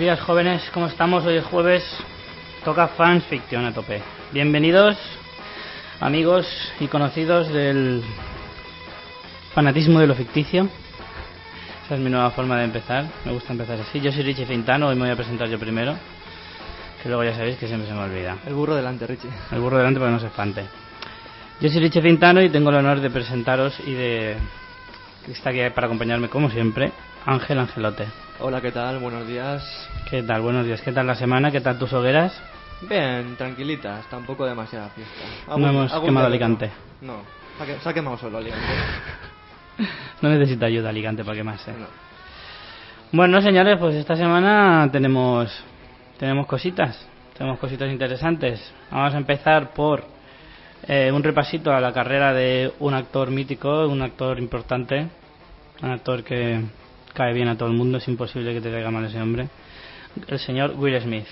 Buenos días jóvenes, ¿cómo estamos? Hoy es jueves, toca Fans Fiction a tope. Bienvenidos amigos y conocidos del fanatismo de lo ficticio. Esa es mi nueva forma de empezar, me gusta empezar así. Yo soy Richie Fintano, hoy me voy a presentar yo primero, que luego ya sabéis que siempre se me olvida. El burro delante, Richie. El burro delante para que no se espante. Yo soy Richie Fintano y tengo el honor de presentaros y de que está aquí para acompañarme como siempre, Ángel Angelote. Hola, ¿qué tal? Buenos días. ¿Qué tal? Buenos días. ¿Qué tal la semana? ¿Qué tal tus hogueras? Bien, tranquilitas, tampoco demasiada fiesta. No hemos quemado Alicante. No, se ha, que- se ha quemado solo Alicante. No necesita ayuda Alicante para quemarse. No. Bueno, señores, pues esta semana tenemos tenemos cositas, tenemos cositas interesantes. Vamos a empezar por eh, un repasito a la carrera de un actor mítico, un actor importante, un actor que cae bien a todo el mundo, es imposible que te caiga mal ese hombre. El señor Will Smith.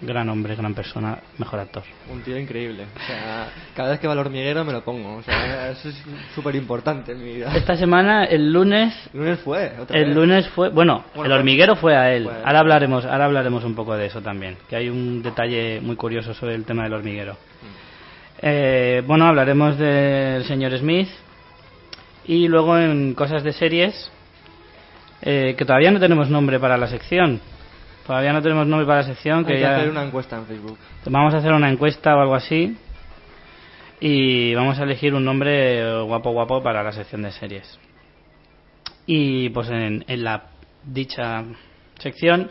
Gran hombre, gran persona, mejor actor. Un tío increíble. O sea, cada vez que va al hormiguero me lo pongo. O sea, eso es súper importante en mi vida. Esta semana, el lunes, El lunes fue, otra El vez. lunes fue, bueno, Bueno, el hormiguero fue a él. fue a él. Ahora hablaremos, ahora hablaremos un poco de eso también, que hay un detalle muy curioso sobre el tema del hormiguero. Eh, bueno, hablaremos del señor Smith y luego en cosas de series eh, que todavía no tenemos nombre para la sección. Todavía no tenemos nombre para la sección Hay que que ya hacer una encuesta en Facebook. vamos a hacer una encuesta o algo así y vamos a elegir un nombre guapo guapo para la sección de series. Y pues en, en la dicha sección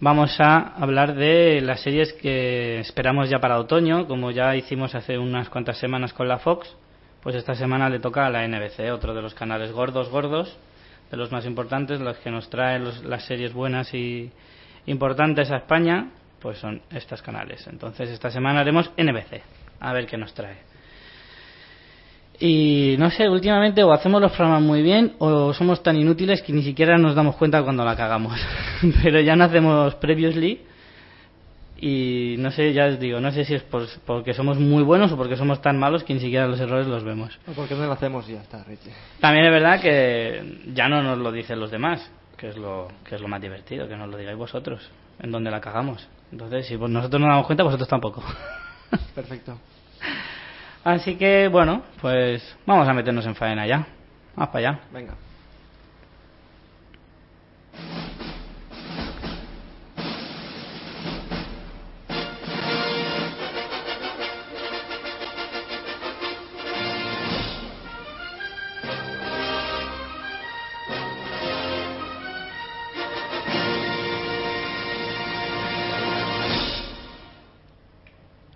vamos a hablar de las series que esperamos ya para otoño, como ya hicimos hace unas cuantas semanas con la Fox, pues esta semana le toca a la NBC, otro de los canales gordos gordos, de los más importantes, los que nos traen los- las series buenas y importantes a España, pues son estos canales. Entonces esta semana haremos NBC, a ver qué nos trae. Y no sé, últimamente o hacemos los programas muy bien o somos tan inútiles que ni siquiera nos damos cuenta cuando la cagamos. Pero ya no hacemos previously y no sé, ya os digo, no sé si es por- porque somos muy buenos o porque somos tan malos que ni siquiera los errores los vemos. ¿O ¿Por qué no lo hacemos y ya está, Richie? También es verdad que ya no nos lo dicen los demás, que es lo, que es lo más divertido, que nos lo digáis vosotros, en donde la cagamos. Entonces, si nosotros no nos damos cuenta, vosotros tampoco. Perfecto. Así que, bueno, pues vamos a meternos en faena ya. Vamos para allá. Venga.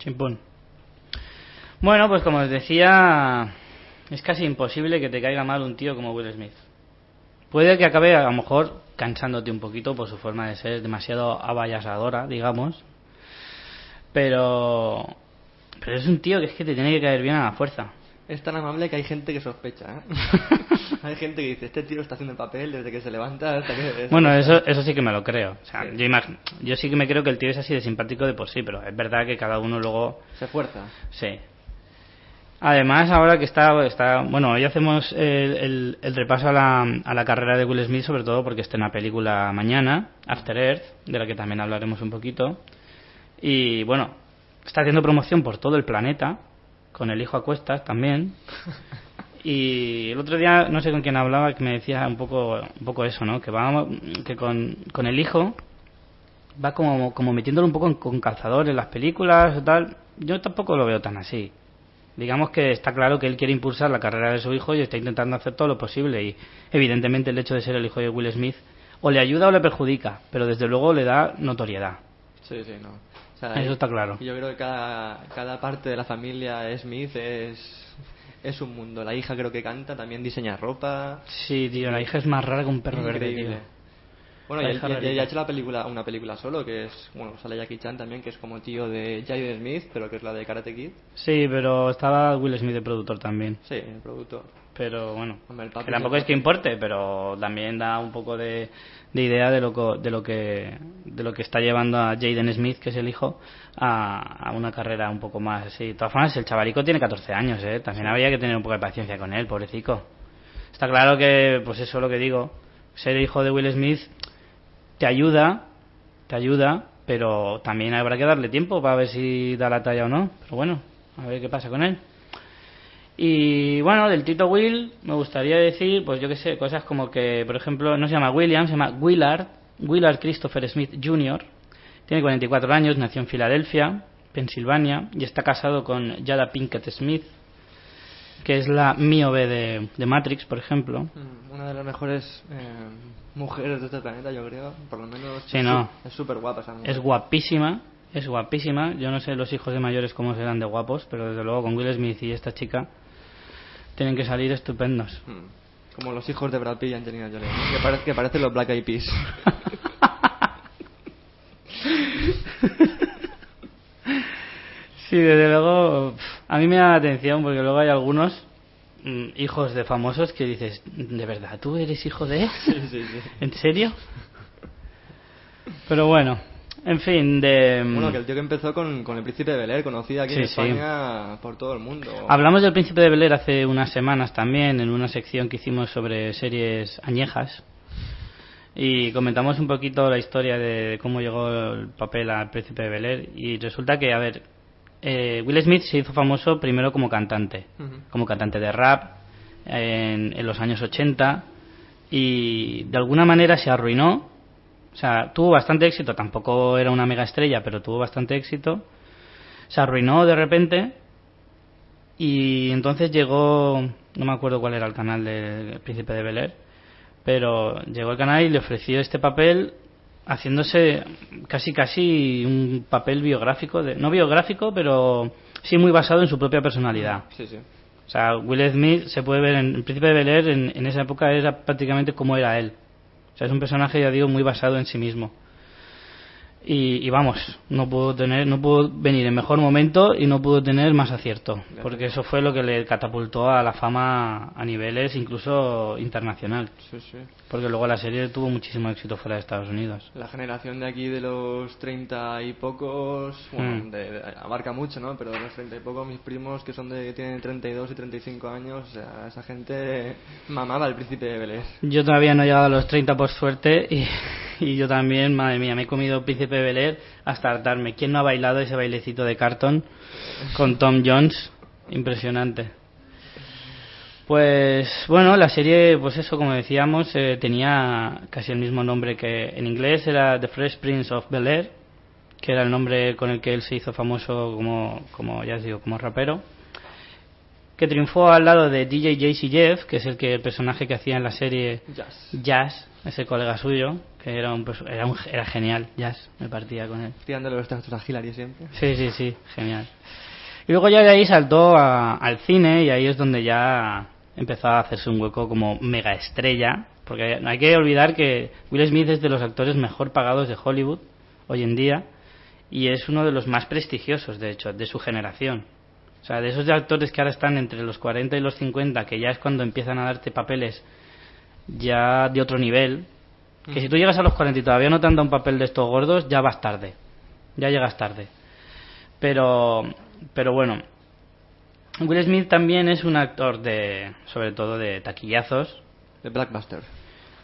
Chimpún. Bueno, pues como os decía, es casi imposible que te caiga mal un tío como Will Smith. Puede que acabe a lo mejor cansándote un poquito por su forma de ser demasiado avallasadora, digamos. Pero pero es un tío que es que te tiene que caer bien a la fuerza. Es tan amable que hay gente que sospecha, ¿eh? hay gente que dice, este tío está haciendo el papel desde que se levanta hasta que... Bueno, eso, eso sí que me lo creo. O sea, Sí. yo, yo sí que me creo que el tío es así de simpático de por sí, pero es verdad que cada uno luego Se fuerza. Sí. Además, ahora que está, está bueno, hoy hacemos el, el- el repaso a la, a la carrera de Will Smith, sobre todo porque está en la película mañana, After Earth, de la que también hablaremos un poquito. Y bueno, está haciendo promoción por todo el planeta, con el hijo a cuestas también. Y el otro día, no sé con quién hablaba, que me decía un poco, un poco eso, ¿no? Que, va, que con, con el hijo va como, como metiéndolo un poco en- con calzador en las películas o tal. Yo tampoco lo veo tan así. Digamos que está claro que él quiere impulsar la carrera de su hijo y está intentando hacer todo lo posible. Y evidentemente el hecho de ser el hijo de Will Smith o le ayuda o le perjudica, pero desde luego le da notoriedad. Sí, sí, no. O sea, Eso está claro. Yo creo que cada, cada parte de la familia Smith es, es un mundo. La hija creo que canta, también diseña ropa. Sí, tío, la hija es más rara que un perro verde, tío. Bueno, La y, hija y- y rarita. ha hecho la película, una película solo, que es, bueno, sale Jackie Chan también, que es como tío de Jaden Smith, pero que es la de Karate Kid. Sí, pero estaba Will Smith de productor también. Sí, el productor. Pero bueno, Hombre, que tampoco es que importe, pero también da un poco de, de idea de lo, co- de lo que de lo que está llevando a Jaden Smith, que es el hijo, a, a una carrera un poco más así. De todas formas, el chavalico tiene 14 años, ¿eh? También habría que tener un poco de paciencia con él, pobrecito. Está claro que, pues eso es lo que digo, ser hijo de Will Smith te ayuda, te ayuda, pero también habrá que darle tiempo para ver si da la talla o no. Pero bueno, a ver qué pasa con él. Y bueno, del Tito Will me gustaría decir, pues yo qué sé, cosas como que, por ejemplo, no se llama William, se llama Willard, Willard Christopher Smith Jr. Tiene 44 años, nació en Filadelfia, Pensilvania, y está casado con Jada Pinkett Smith, que es la Miobe de, de Matrix, por ejemplo. Mm, Una de las mejores eh, mujeres de este planeta, yo creo. Por lo menos Sí, es no. súper guapa esa mujer. Es guapísima, es guapísima. Yo no sé los hijos de mayores cómo serán de guapos, pero desde luego con Will Smith y esta chica tienen que salir estupendos. Mm. Como los hijos de Brad Pitt y Angelina Jolie. Que, pare- que parecen los Black Eyed Peas. Sí, desde luego, a mí me da la atención porque luego hay algunos mm, hijos de famosos que dices, ¿de verdad tú eres hijo de él? sí, sí, sí. ¿En serio? Pero bueno, en fin, de... mm, Bueno, que el tío que empezó con, con el príncipe de Bel Air, conocido aquí en sí. España por todo el mundo. Hablamos del Príncipe de Bel Air hace unas semanas también, en una sección que hicimos sobre series añejas. Y comentamos un poquito la historia de cómo llegó el papel al Príncipe de Bel Air. Y resulta que, a ver, eh, Will Smith se hizo famoso primero como cantante, como cantante de rap en, en los años 80. Y de alguna manera se arruinó. O sea, tuvo bastante éxito, tampoco era una mega estrella, pero tuvo bastante éxito. Se arruinó de repente y entonces llegó, no me acuerdo cuál era el canal del Príncipe de Bel Air, pero llegó al canal y le ofreció este papel haciéndose casi casi un papel biográfico, de, no biográfico, pero sí muy basado en su propia personalidad. Sí, sí. O sea, Will Smith se puede ver en el Príncipe de Bel Air, en, en esa época era prácticamente como era él. O sea, es un personaje, ya digo, muy basado en sí mismo. Y, y vamos, no pudo tener, no pudo venir en mejor momento y no pudo tener más acierto, porque eso fue lo que le catapultó a la fama a niveles incluso internacional, Sí, sí. porque luego la serie tuvo muchísimo éxito fuera de Estados Unidos. La generación de aquí de los 30 y pocos, bueno, Mm. de- de- abarca mucho, ¿no? Pero de los 30 y pocos, mis primos que son de, tienen 32 y 35 años, o sea, esa gente mamaba el príncipe de Belén. Yo todavía no he llegado a los 30 por suerte y, y yo también, madre mía, me he comido Príncipe de Bel Air hasta hartarme. ¿Quién no ha bailado ese bailecito de cartón con Tom Jones? Impresionante. Pues bueno, la serie, pues eso, como decíamos, eh, tenía casi el mismo nombre que en inglés, era The Fresh Prince of Bel Air, que era el nombre con el que él se hizo famoso como, como ya os digo, como rapero que triunfó al lado de DJ JC Jeff, que es el que el personaje que hacía en la serie Jazz. Jazz, ese colega suyo, que era un, era, un- era genial, Jazz, me partía con él. Tirándole los trastos a Hillary siempre. Sí, sí, sí, genial. Y luego ya de ahí saltó a- al cine y ahí es donde ya empezó a hacerse un hueco como mega estrella, porque no hay que olvidar que Will Smith es de los actores mejor pagados de Hollywood hoy en día y es uno de los más prestigiosos, de hecho, de su generación. O sea, de esos actores que ahora están entre los 40 y los 50, que ya es cuando empiezan a darte papeles ya de otro nivel, que si tú llegas a los 40 y todavía no te han dado un papel de estos gordos, ya vas tarde. Ya llegas tarde. Pero, pero bueno, Will Smith también es un actor de, sobre todo de taquillazos, De Blackbuster.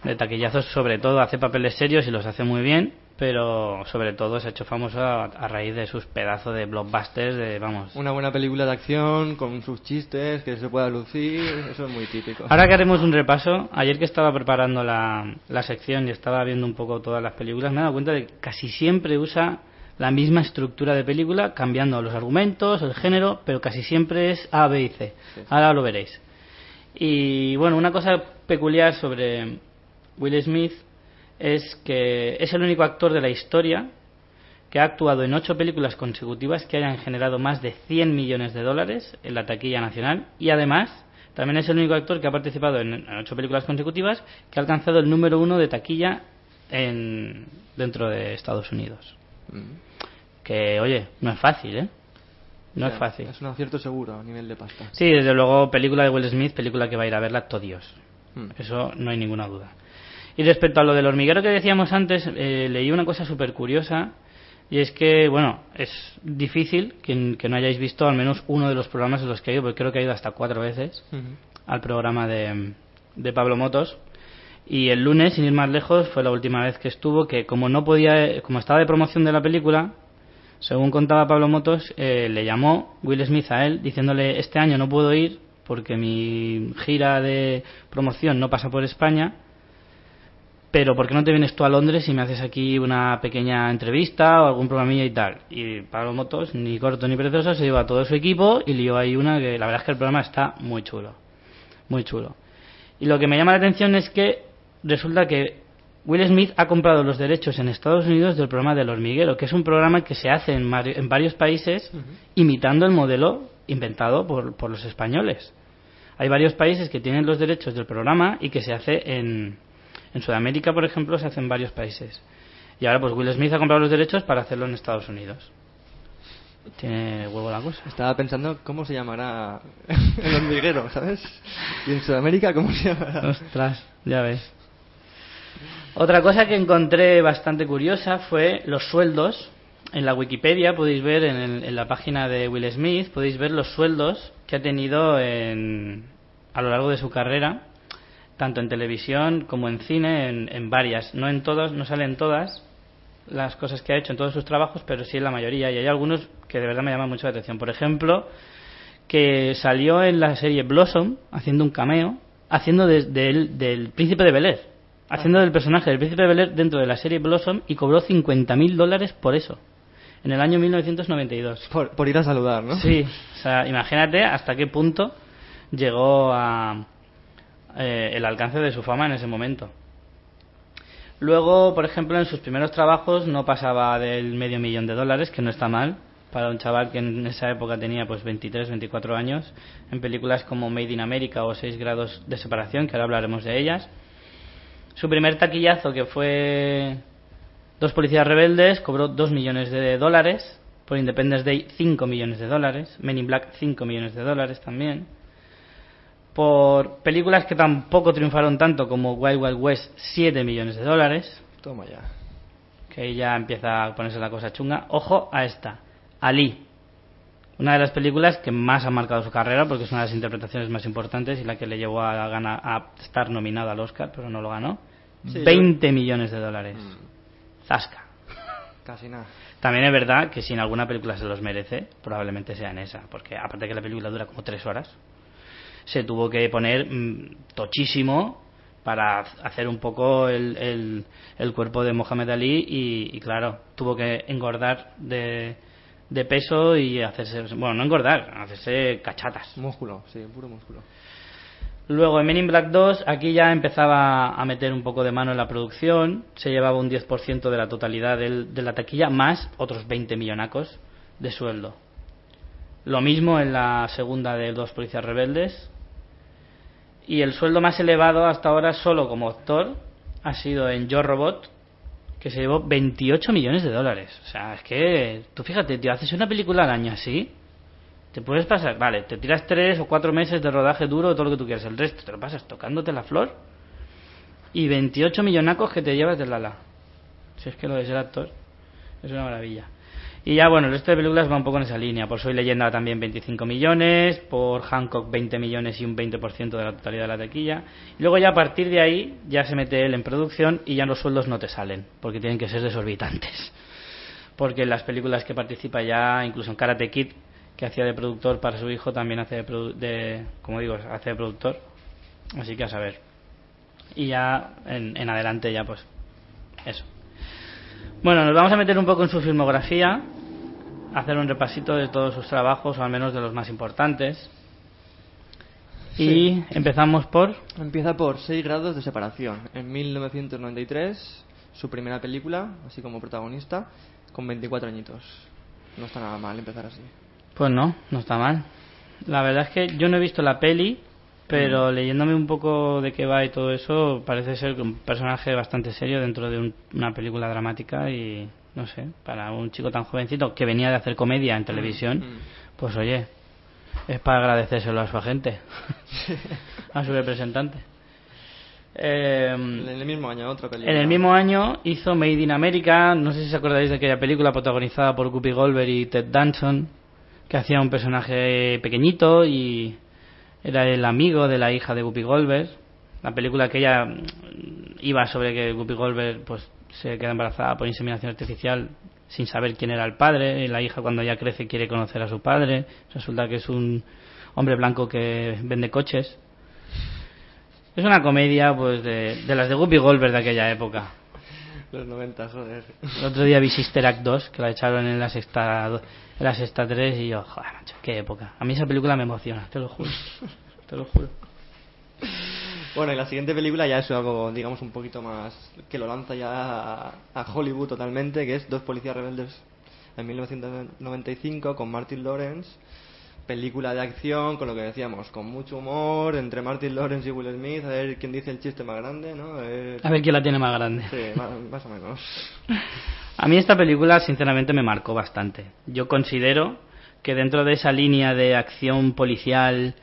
de taquillazos sobre todo hace papeles serios y los hace muy bien, pero sobre todo se ha hecho famoso a, a raíz de sus pedazos de blockbusters, de vamos. Una buena película de acción con sus chistes, que se pueda lucir, eso es muy típico. Ahora que haremos un repaso, ayer que estaba preparando la, la sección y estaba viendo un poco todas las películas, me he dado cuenta de que casi siempre usa la misma estructura de película, cambiando los argumentos, el género, pero casi siempre es A, B y C. Ahora lo veréis. Y bueno, una cosa peculiar sobre Will Smith es que es el único actor de la historia que ha actuado en ocho películas consecutivas que hayan generado más de 100 millones de dólares en la taquilla nacional y además también es el único actor que ha participado en, ocho películas consecutivas que ha alcanzado el número uno de taquilla en, dentro de Estados Unidos. Mm. Que, oye, no es fácil, ¿eh? No es fácil. Es un acierto seguro a nivel de pasta. Sí, desde luego, película de Will Smith, película que va a ir a verla todo Dios. Mm. Eso no hay ninguna duda. Y respecto a lo del hormiguero que decíamos antes, eh, leí una cosa súper curiosa. Y es que, bueno, es difícil que, que no hayáis visto al menos uno de los programas en los que ha ido, porque creo que ha ido hasta cuatro veces al programa de, de Pablo Motos. Y el lunes, sin ir más lejos, fue la última vez que estuvo, que como no podía, como estaba de promoción de la película, según contaba Pablo Motos, eh, le llamó Will Smith a él diciéndole este año no puedo ir porque mi gira de promoción no pasa por España, pero ¿por qué no te vienes tú a Londres y me haces aquí una pequeña entrevista o algún programilla y tal? Y Pablo Motos, ni corto ni precioso, se lleva a todo su equipo y lió ahí una que la verdad es que el programa está muy chulo, muy chulo. Y lo que me llama la atención es que resulta que Will Smith ha comprado los derechos en Estados Unidos del programa del hormiguero, que es un programa que se hace en, en varios países imitando el modelo inventado por, por, los españoles. Hay varios países que tienen los derechos del programa y que se hace en, en Sudamérica, por ejemplo, se hace en varios países. Y ahora pues Will Smith ha comprado los derechos para hacerlo en Estados Unidos. Tiene huevo la cosa. Estaba pensando cómo se llamará el hormiguero, ¿sabes? Y en Sudamérica, ¿cómo se llamará? Ostras, ya ves. Otra cosa que encontré bastante curiosa fue los sueldos. En la Wikipedia podéis ver, en, el, en la página de Will Smith, podéis ver los sueldos que ha tenido en, a lo largo de su carrera, tanto en televisión como en cine, en, en varias. No en todas, no salen todas las cosas que ha hecho en todos sus trabajos, pero sí en la mayoría. Y hay algunos que de verdad me llaman mucho la atención. Por ejemplo, que salió en la serie Blossom haciendo un cameo, haciendo de, de, del príncipe de Bel Air haciendo del personaje del príncipe de Bel Air dentro de la serie Blossom y cobró 50.000 dólares por eso, en el año 1992. Por, por, ir a saludar, ¿no? Sí, o sea, imagínate hasta qué punto llegó a eh, el alcance de su fama en ese momento. Luego, por ejemplo, en sus primeros trabajos no pasaba del medio millón de dólares, que no está mal, para un chaval que en esa época tenía pues 23, 24 años, en películas como Made in America o 6 grados de separación, que ahora hablaremos de ellas. Su primer taquillazo, que fue Dos policías rebeldes, cobró 2 millones de dólares. Por Independence Day, 5 millones de dólares. Men in Black, 5 millones de dólares también. Por películas que tampoco triunfaron tanto como Wild Wild West, 7 millones de dólares. Toma ya. Que ahí ya empieza a ponerse la cosa chunga. Ojo a esta. Ali. Una de las películas que más ha marcado su carrera porque es una de las interpretaciones más importantes y la que le llevó a, gana, a estar nominado al Oscar, pero no lo ganó. Sí, 20 yo... millones de dólares. Mm. Zasca. Casi nada. También es verdad que si en alguna película se los merece, probablemente sea en esa, porque aparte que la película dura como tres horas, se tuvo que poner mmm, tochísimo para hacer un poco el, el, el cuerpo de Mohamed Ali y, y, claro, tuvo que engordar de, de peso y hacerse, bueno, no engordar, hacerse cachatas. Músculo, sí, puro músculo. Luego en Men in Black 2 aquí ya empezaba a meter un poco de mano en la producción, se llevaba un 10% de la totalidad del, de la taquilla más otros 20 millonacos de sueldo. Lo mismo en la segunda de Dos Policías Rebeldes. Y el sueldo más elevado hasta ahora solo como actor ha sido en Yo Robot, que se llevó 28 millones de dólares. O sea, es que tú fíjate, tío, haces una película al año así, te puedes pasar, vale, te tiras tres o cuatro meses de rodaje duro, todo lo que tú quieras, el resto te lo pasas tocándote la flor y 28 millonacos que te llevas del ala. Si es que lo de ser actor es una maravilla. Y ya, bueno, el resto de películas va un poco en esa línea. Por Soy Leyenda también 25 millones, por Hancock 20 millones y un 20% de la totalidad de la taquilla. Y luego ya a partir de ahí ya se mete él en producción y ya los sueldos no te salen, porque tienen que ser desorbitantes. Porque en las películas que participa ya, incluso en Karate Kid, que hacía de productor para su hijo, también hace de, de como digo, hace de productor. Así que a saber. Y ya en, en adelante ya pues eso. Bueno, nos vamos a meter un poco en su filmografía, hacer un repasito de todos sus trabajos, o al menos de los más importantes. Sí. Y empezamos por... Empieza por 6 grados de separación. En 1993, su primera película, así como protagonista, con 24 añitos. No está nada mal empezar así. Pues no, no está mal. La verdad es que yo no he visto la peli, pero mm. leyéndome un poco de qué va y todo eso, parece ser un personaje bastante serio dentro de un, una película dramática y no sé, para un chico tan jovencito que venía de hacer comedia en televisión, mm. pues oye, es para agradecérselo a su agente, a su representante. Eh, en el mismo año, otra película. En el mismo año hizo Made in America, no sé si os acordáis de aquella película protagonizada por Guppy Goldberg y Ted Danson, que hacía un personaje pequeñito y era el amigo de la hija de Guppy Goldberg, La película que ella mm, iba sobre que Guppy Goldberg pues se queda embarazada por inseminación artificial sin saber quién era el padre. Y la hija cuando ya crece quiere conocer a su padre. Resulta que es un hombre blanco que vende coches. Es una comedia pues de, de las de Guppy Goldberg de aquella época Los 90, joder. el otro día vi Sister Act 2 que la echaron en la sexta en la sexta 3 y yo joder macho qué época a mí esa película me emociona te lo juro te lo juro Bueno, y la siguiente película ya es algo, digamos, un poquito más. que lo lanza ya a, a Hollywood totalmente, que es Dos Policías Rebeldes en 1995 con Martin Lawrence. Película de acción, con lo que decíamos, con mucho humor, entre Martin Lawrence y Will Smith, a ver quién dice el chiste más grande, ¿no? A ver. a ver quién la tiene más grande Sí, más, más o menos. A mí esta película sinceramente me marcó bastante. Yo considero que dentro de esa línea de acción policial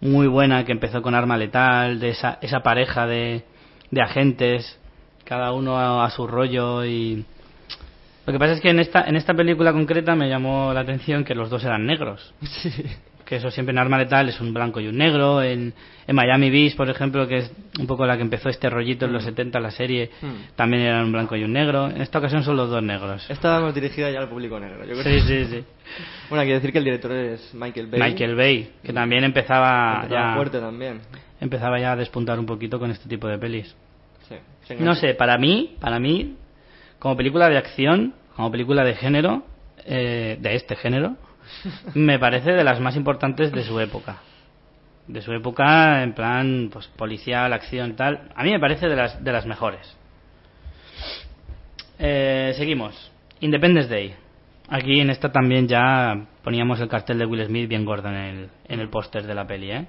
muy buena que empezó con Arma Letal, de esa, esa pareja de, de agentes, cada uno a, a su rollo y... Lo que pasa es que en esta, en esta película concreta me llamó la atención que los dos eran negros. Sí. Que eso siempre en Arma Letal es un blanco y un negro. En, en Miami Beach, por ejemplo, que es un poco la que empezó este rollito en los 70, la serie, Mm. también eran un blanco y un negro. En esta ocasión son los dos negros. Estábamos dirigida ya al público negro, yo creo. Sí, sí, sí. Bueno, hay que decir que el director es Michael Bay. Michael Bay, que también empezaba Empezaba ya, fuerte también. empezaba ya a despuntar un poquito con este tipo de pelis. Sí. No sé, para mí, para mí, como película de acción, como película de género, eh, de este género, me parece de las más importantes de su época. De su época, en plan, pues policial, acción, tal. A mí me parece de las, de las mejores. Eh, seguimos. Independence Day. Aquí en esta también ya poníamos el cartel de Will Smith bien gordo en el, en el póster de la peli, ¿eh?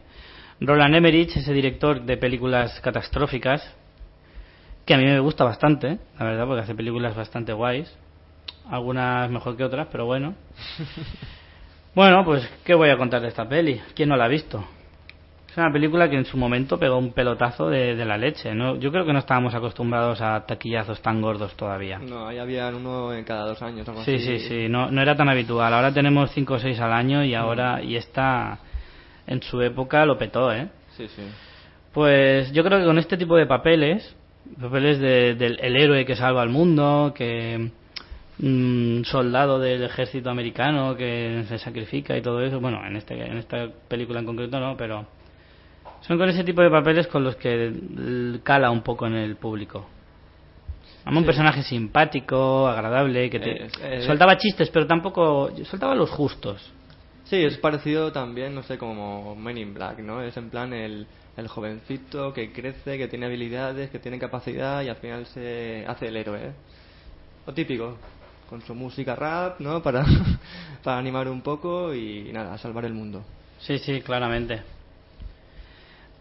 Roland Emmerich, ese director de películas catastróficas, que a mí me gusta bastante, la verdad, porque hace películas bastante guays. Algunas mejor que otras, pero bueno. Bueno, pues, ¿qué voy a contar de esta peli? ¿Quién no la ha visto? Es una película que en su momento pegó un pelotazo de, de la leche, ¿no? Yo creo que no estábamos acostumbrados a taquillazos tan gordos todavía. No, ahí habían uno en cada dos años. Algo Sí, así. sí, sí, no, no era tan habitual. Ahora tenemos 5 o 6 al año y ahora, y esta en su época lo petó, ¿eh? Sí, sí. Pues yo creo que con este tipo de papeles, papeles de- del el héroe que salva al mundo, que mm, soldado del ejército americano que se sacrifica y todo eso, bueno, en este en esta película en concreto no, pero son con ese tipo de papeles con los que cala un poco en el público. A un personaje simpático, agradable, que te soltaba chistes, pero tampoco soltaba los justos. Sí, es parecido también, no sé, como Men in Black, ¿no? Es en plan el, el jovencito que crece, que tiene habilidades, que tiene capacidad y al final se hace el héroe. ¿eh? Lo típico, con su música rap, ¿no? Para, para animar un poco y nada, salvar el mundo. Sí, sí, claramente.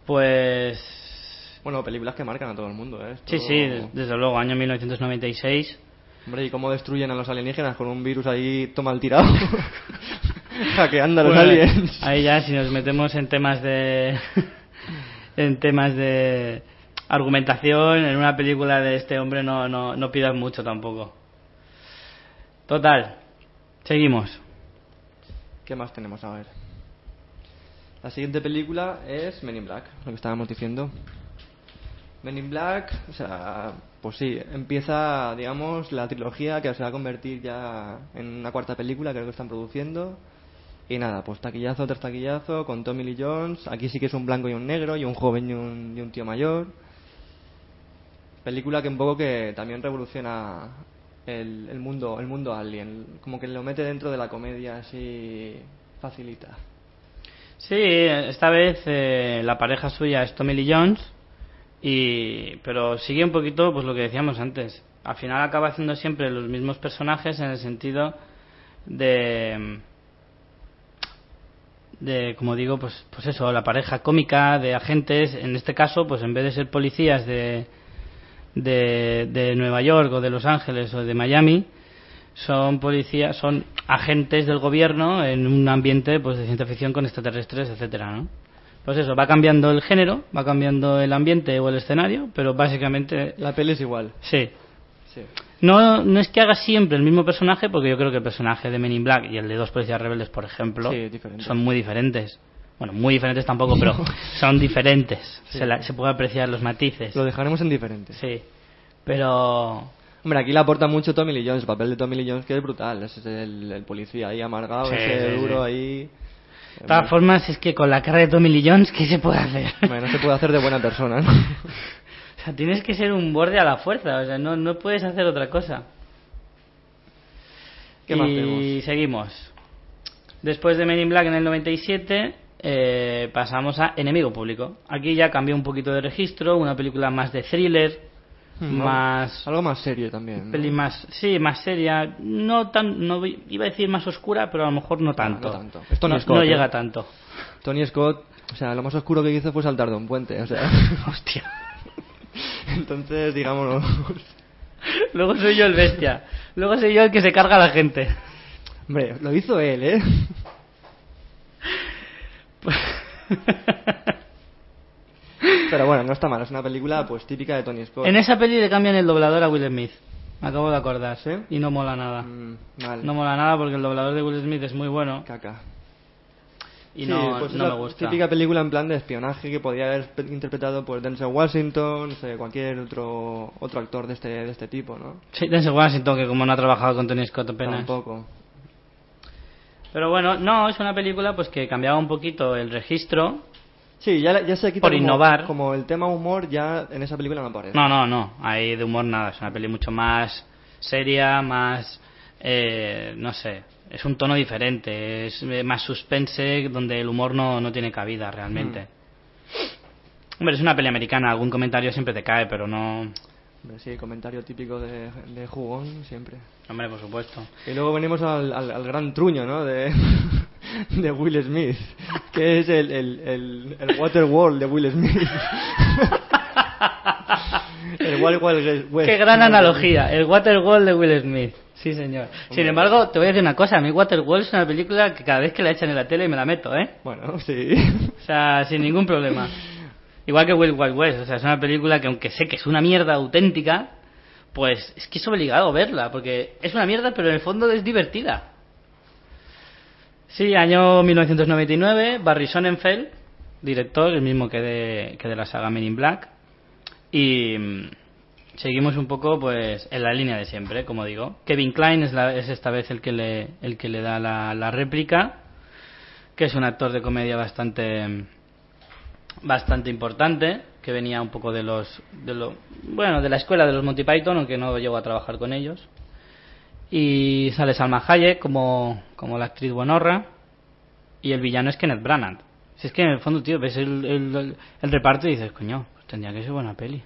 Pues Bueno, películas que marcan a todo el mundo, ¿eh? Esto- Sí, sí, des- desde luego, año 1996. Hombre, ¿y cómo destruyen a los alienígenas con un virus ahí toma el tirado? Hackeando a los Bueno, aliens. Ahí ya, si nos metemos en temas de. en temas de argumentación, en una película de este hombre no, no, no pidas mucho tampoco. Total, seguimos. ¿Qué más tenemos a ver? La siguiente película es Men in Black, lo que estábamos diciendo. Men in Black, o sea, pues sí, empieza, digamos, la trilogía que se va a convertir ya en una cuarta película, creo que están produciendo. Y nada, pues taquillazo tras taquillazo con Tommy Lee Jones. Aquí sí que es un blanco y un negro, y un joven y un, y un tío mayor. Película que un poco que también revoluciona el, mundo el mundo alien, como que lo mete dentro de la comedia así facilita. Sí, esta vez eh, la pareja suya es Tommy Lee Jones, y, pero sigue un poquito pues lo que decíamos antes. Al final acaba haciendo siempre los mismos personajes en el sentido de de como digo pues pues eso la pareja cómica de agentes en este caso pues en vez de ser policías de de, de Nueva York o de Los Ángeles o de Miami son policías son agentes del gobierno en un ambiente pues de ciencia ficción con extraterrestres etcétera ¿no? pues eso va cambiando el género va cambiando el ambiente o el escenario pero básicamente La peli es igual. sí Sí. no, no es que haga siempre el mismo personaje, porque yo creo que el personaje de Men in Black y el de Dos Policías Rebeldes, por ejemplo, Sí, son muy diferentes. Bueno, muy diferentes tampoco, pero son diferentes. Sí. Se, la- se puede apreciar los matices. Lo dejaremos en diferente. Sí. Pero. Hombre, aquí le aporta mucho Tommy Lee Jones, el papel de Tommy Lee Jones que es brutal, es el, el policía ahí amargado, Sí, ese sí, duro ahí. De todas formas, es que con la cara de Tommy Lee Jones, ¿qué se puede hacer? Bueno, no se puede hacer de buena persona, ¿no? O sea, tienes que ser un borde a la fuerza, o sea, no, no puedes hacer otra cosa. ¿Qué y más seguimos. Después de Men in Black en el 97, eh, pasamos a Enemigo Público. Aquí ya cambió un poquito de registro, una película más de thriller, Hmm, más... Algo más serio también. ¿no? peli más, sí, más seria, no tan, no iba a decir más oscura, pero a lo mejor no tanto. no tanto. Es Tony no, Scott, no ¿eh? llega tanto. Tony Scott, o sea, lo más oscuro que hizo fue saltar de un puente, o sea. Hostia. Entonces, digámoslo. Luego soy yo el bestia. Luego soy yo el que se carga a la gente. Hombre, lo hizo él, ¿eh? Pero bueno, no está mal, es una película pues típica de Tony Scott. en esa peli le cambian el doblador a Will Smith. Me acabo de acordar. ¿Sí? Y no mola nada. Mm, vale. No mola nada porque el doblador de Will Smith es muy bueno Caca. y Sí, no, pues no esa me gusta. Típica película en plan de espionaje que podría haber interpretado por Denzel Washington, no sé, cualquier otro otro actor de este de este tipo, ¿no? Sí, Denzel Washington, que como no ha trabajado con Tony Scott apenas. Tampoco. Pero bueno, no, es una película pues que cambiaba un poquito el registro. Sí, ya, ya se quita Por como, innovar. como el tema humor ya en esa película no aparece. No, no, no, ahí de humor nada, es una peli mucho más seria, más, eh, no sé, es un tono diferente, es eh, más suspense, donde el humor no, no tiene cabida realmente. Hmm. Hombre, es una peli americana, algún comentario siempre te cae, pero no... Sí, comentario típico de, de jugón siempre. Hombre, por supuesto. Y luego venimos al, al, al gran truño, ¿no? De, de Will Smith, que es el, el, el, el Waterworld de Will Smith. el Wild Wild West. Qué gran analogía, el Waterworld de Will Smith. Sí, señor. Sin embargo, te voy a decir una cosa, a mí Waterworld es una película que cada vez que la echan en la tele me la meto, ¿eh? Bueno, sí. O sea, sin ningún problema. Igual que Wild Wild West, o sea, es una película que aunque sé que es una mierda auténtica, pues es que es obligado verla, porque es una mierda, pero en el fondo es divertida. Sí, año 1999, Barry Sonnenfeld, director, el mismo que de, que de la saga Men in Black, y mm, seguimos un poco pues en la línea de siempre, como digo. Kevin Klein es, la- es esta vez el que le, el que le da la, la réplica, que es un actor de comedia bastante bastante importante que venía un poco de los de lo bueno de la escuela de los Monty Python aunque no llegó a trabajar con ellos. Y sale Salma Hayek como como la actriz buenorra y el villano es Kenneth Branagh. Si es que en el fondo tío ves el, el, el reparto y dices coño pues tendría que ser buena peli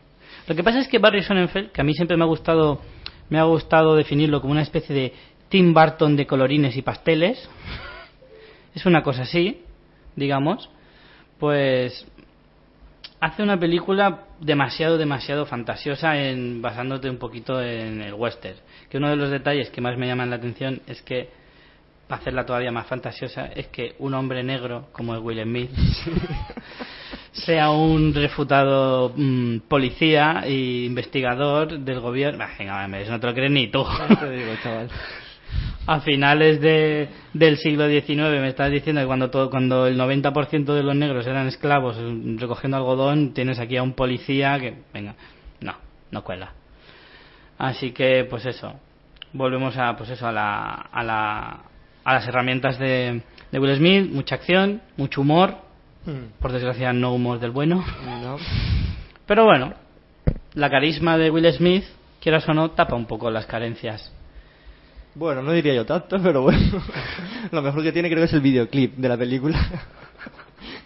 lo que pasa es que Barry Sonnenfeld que a mí siempre me ha gustado me ha gustado definirlo como una especie de Tim Burton de colorines y pasteles es una cosa así digamos pues hace una película demasiado, demasiado fantasiosa en, basándote un poquito en el western. Que uno de los detalles que más me llaman la atención es que, para hacerla todavía más fantasiosa, es que un hombre negro como el Will Smith sea un refutado mm, policía e investigador del gobierno. Bah, Venga, no te lo crees ni tú. Ya te digo, chaval. A finales de, del siglo XIX me estás diciendo que cuando todo, cuando el 90% de los negros eran esclavos eh, recogiendo algodón, tienes aquí a un policía que, venga, no, no cuela. Así que, pues eso, volvemos a, pues eso, a la, a la, a las herramientas de, de Will Smith, mucha acción, mucho humor, Hmm. por desgracia no humor del bueno, No. pero bueno, la carisma de Will Smith, quieras o no, tapa un poco las carencias. Bueno, no diría yo tanto, pero bueno. Lo mejor que tiene creo que es el videoclip de la película.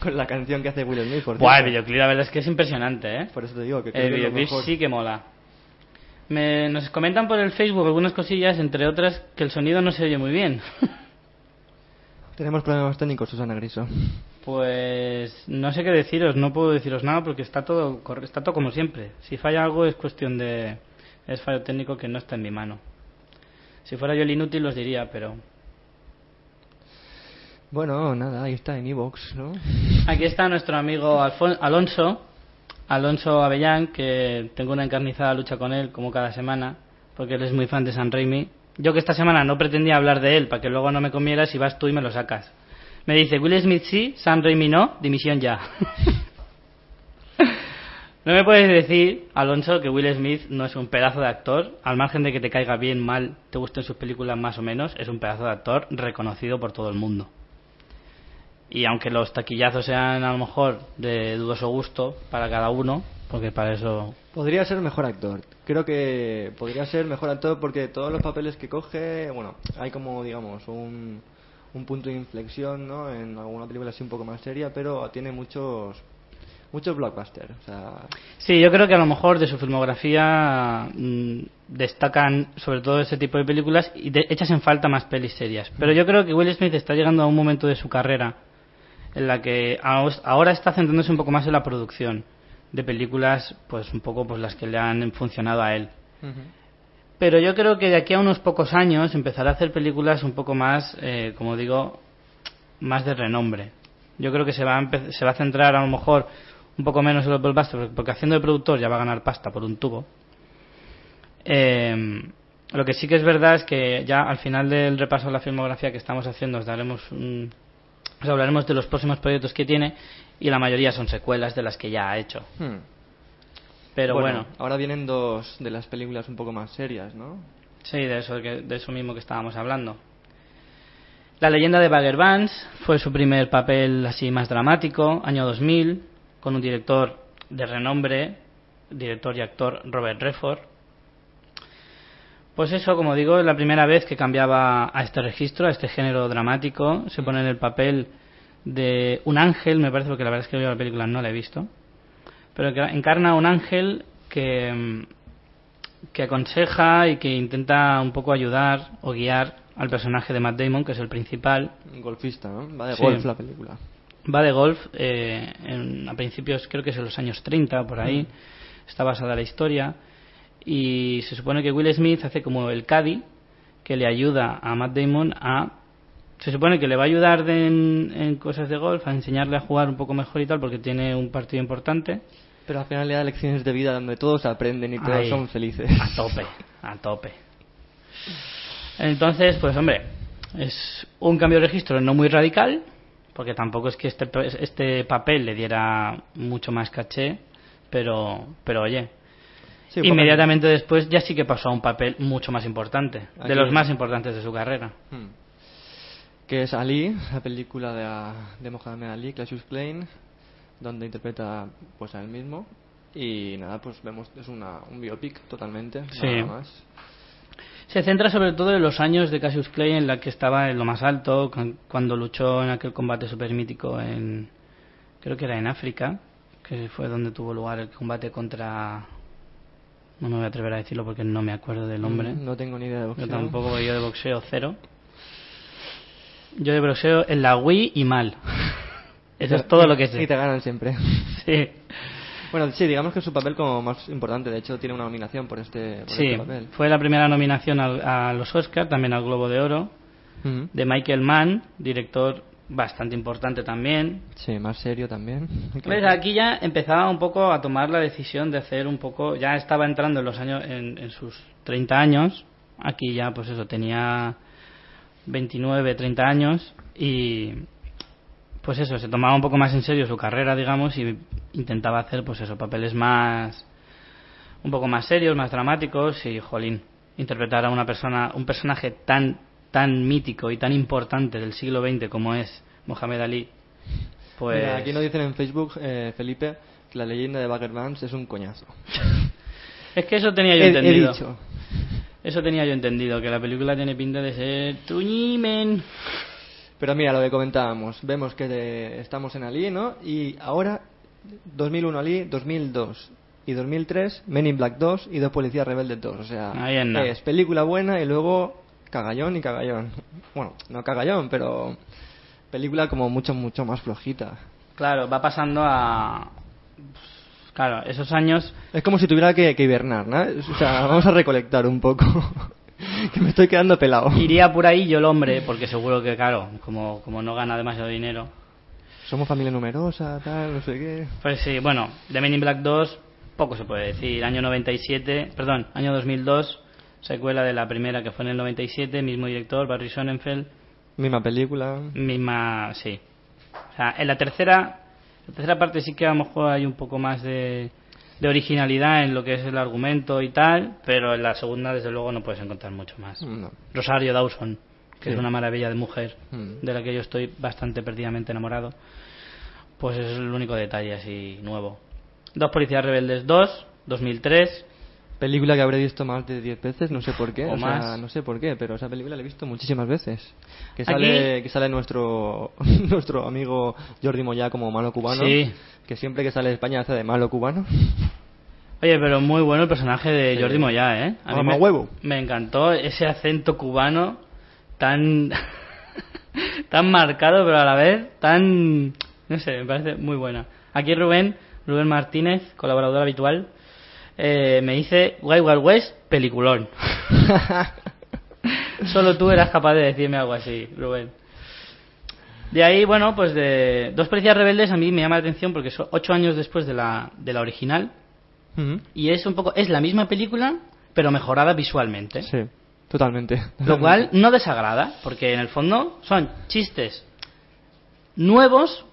Con la canción que hace Will Smith, por Buah, el videoclip la verdad es que es impresionante, ¿eh? Por eso te digo que El videoclip sí que mola. Me, nos comentan por el Facebook algunas cosillas, entre otras que el sonido no se oye muy bien. Tenemos problemas técnicos, Susana Griso. Pues no sé qué deciros, no puedo deciros nada porque está todo está todo como siempre. Si falla algo es cuestión de es fallo técnico que no está en mi mano. Si fuera yo el inútil los diría, pero Bueno, nada, ahí está en Evox, ¿no? aquí está nuestro amigo Alfon- Alonso, Alonso Avellán, que tengo una encarnizada lucha con él como cada semana, porque él es muy fan de San Raimi. Yo que esta semana no pretendía hablar de él para que luego no me comieras y vas tú y me lo sacas. Me dice, Will Smith sí, Sam Raimi no, dimisión ya. no me puedes decir, Alonso, que Will Smith no es un pedazo de actor, al margen de que te caiga bien, mal, te gusten sus películas más o menos, es un pedazo de actor reconocido por todo el mundo. Y aunque los taquillazos sean a lo mejor de dudoso gusto para cada uno, porque para eso... Podría ser mejor actor. Creo que podría ser mejor actor porque todos los papeles que coge, bueno, hay como, digamos, un, un punto de inflexión, ¿no? En alguna película así un poco más seria, pero tiene muchos muchos blockbusters. O sea... Sí, yo creo que a lo mejor de su filmografía mm, destacan sobre todo ese tipo de películas y de, echas en falta más pelis serias. Pero yo creo que Will Smith está llegando a un momento de su carrera en la que ahora está centrándose un poco más en la producción de películas, pues un poco pues las que le han funcionado a él. Pero yo creo que de aquí a unos pocos años empezará a hacer películas un poco más, eh, como digo, más de renombre. Yo creo que se va, a se va a centrar a lo mejor un poco menos en los blockbusters, porque haciendo de productor ya va a ganar pasta por un tubo. Eh, lo que sí que es verdad es que ya al final del repaso de la filmografía que estamos haciendo os daremos un, os hablaremos de los próximos proyectos que tiene y la mayoría son secuelas de las que ya ha hecho. Hmm. Pero bueno, Ahora vienen dos de las películas un poco más serias, ¿no? Sí, de eso, de eso mismo que estábamos hablando. La leyenda de Bagger Vance fue su primer papel así más dramático, año 2000, con un director de renombre, director y actor Robert Redford. Pues eso, como digo, es la primera vez que cambiaba a este registro, a este género dramático. Se pone en el papel de un ángel, me parece, porque la verdad es que yo la película no la he visto, pero que encarna a un ángel que, que aconseja y que intenta un poco ayudar o guiar al personaje de Matt Damon, que es el principal. golfista, ¿no? Va de golf la película. Va de golf, eh, a principios creo que es en los años 30, por ahí, está basada la historia y se supone que Will Smith hace como el caddy que le ayuda a Matt Damon a se supone que le va a ayudar en, cosas de golf a enseñarle a jugar un poco mejor y tal porque tiene un partido importante. Pero al final le da lecciones de vida donde todos aprenden y todos son felices. A tope a tope. Entonces pues hombre es un cambio de registro no muy radical porque tampoco es que este, este papel le diera mucho más caché pero pero oye Inmediatamente después ya sí que pasó a un papel mucho más importante, de los más importantes de su carrera. Hmm. Que es Ali, la película de, de Mohamed Ali, Classius Plain, donde interpreta pues a él mismo. Y nada, pues vemos, es una, un biopic totalmente, nada más. Se centra sobre todo en los años de Cassius Clay en la que estaba en lo más alto, cuando luchó en aquel combate super mítico en, creo que era en África, que fue donde tuvo lugar el combate contra no me voy a atrever a decirlo porque no me acuerdo del nombre. Mm, no tengo ni idea de boxeo. Yo tampoco, yo de boxeo cero. Yo de boxeo en la Wii y mal. Eso es todo lo que sé. Y te ganan siempre. sí. Bueno, sí, digamos que es su papel como más importante. De hecho, tiene una nominación por este, por sí, este papel. fue la primera nominación a, los Oscars, también al Globo de Oro, de Michael Mann, director bastante importante también. Sí, más serio también. Pues aquí ya empezaba un poco a tomar la decisión de hacer un poco, ya estaba entrando en los años, en, sus 30 años, aquí ya pues eso, tenía 29, 30 años y pues eso, se tomaba un poco más en serio su carrera, digamos, y intentaba hacer pues eso, papeles más, un poco más serios, más dramáticos y, jolín, interpretar a una persona, un personaje tan tan mítico y tan importante del siglo XX como es Mohamed Ali, pues... aquí nos dicen en Facebook, eh, Felipe, que la leyenda de Bagger Vance es un coñazo. es que eso tenía yo entendido. Eso tenía yo entendido, que la película tiene pinta de ser tuñimen. Pero mira, lo que comentábamos, vemos que estamos en Ali, ¿no? Y ahora, 2001 Ali, 2002 y 2003, Men in Black 2 y Dos Policías Rebeldes 2. O sea, es película buena y luego cagallón y cagallón. Bueno, no cagallón, pero película como mucho, mucho más flojita. Claro, va pasando a... Claro, esos años... Es como si tuviera que, hibernar, ¿no? O sea, vamos a recolectar un poco. que me estoy quedando pelado. Iría por ahí yo el hombre, porque seguro que, claro, como, como no gana demasiado dinero... Somos familia numerosa, tal, no sé qué. Pues sí, bueno, The Men in Black 2, poco se puede decir. Año 97, perdón, año 2002 secuela de la primera que fue en el 97, mismo director, Barry Sonnenfeld, Misma película. Misma, sí. O sea, en la tercera, la tercera parte sí que a lo mejor hay un poco más de, de originalidad en lo que es el argumento y tal, pero en la segunda desde luego no puedes encontrar mucho más. No. Rosario Dawson, que Sí. es una maravilla de mujer, Mm. de la que yo estoy bastante perdidamente enamorado, pues es el único detalle así nuevo. Dos policías rebeldes 2, 2003. Película que habré visto más de 10 veces, no sé por qué. O o sea, más. no sé por qué, pero esa película la he visto muchísimas veces. Que Aquí- sale, que sale nuestro, nuestro amigo Jordi Moya como malo cubano. Sí. Que siempre que sale de España hace de malo cubano. Oye, pero muy bueno el personaje de Sí. Jordi Moya, ¿eh? A mí me, huevo. me encantó ese acento cubano tan tan marcado, pero a la vez tan no sé, me parece muy buena. Aquí Rubén, Rubén Martínez, colaborador habitual, eh, me dice Wild Wild West, peliculón. Solo tú eras capaz de decirme algo así, Rubén. De ahí, bueno, pues de Dos Policías Rebeldes a mí me llama la atención porque son ocho años después de la, de la original y es un poco es la misma película pero mejorada visualmente Sí, totalmente. lo cual no desagrada porque en el fondo son chistes nuevos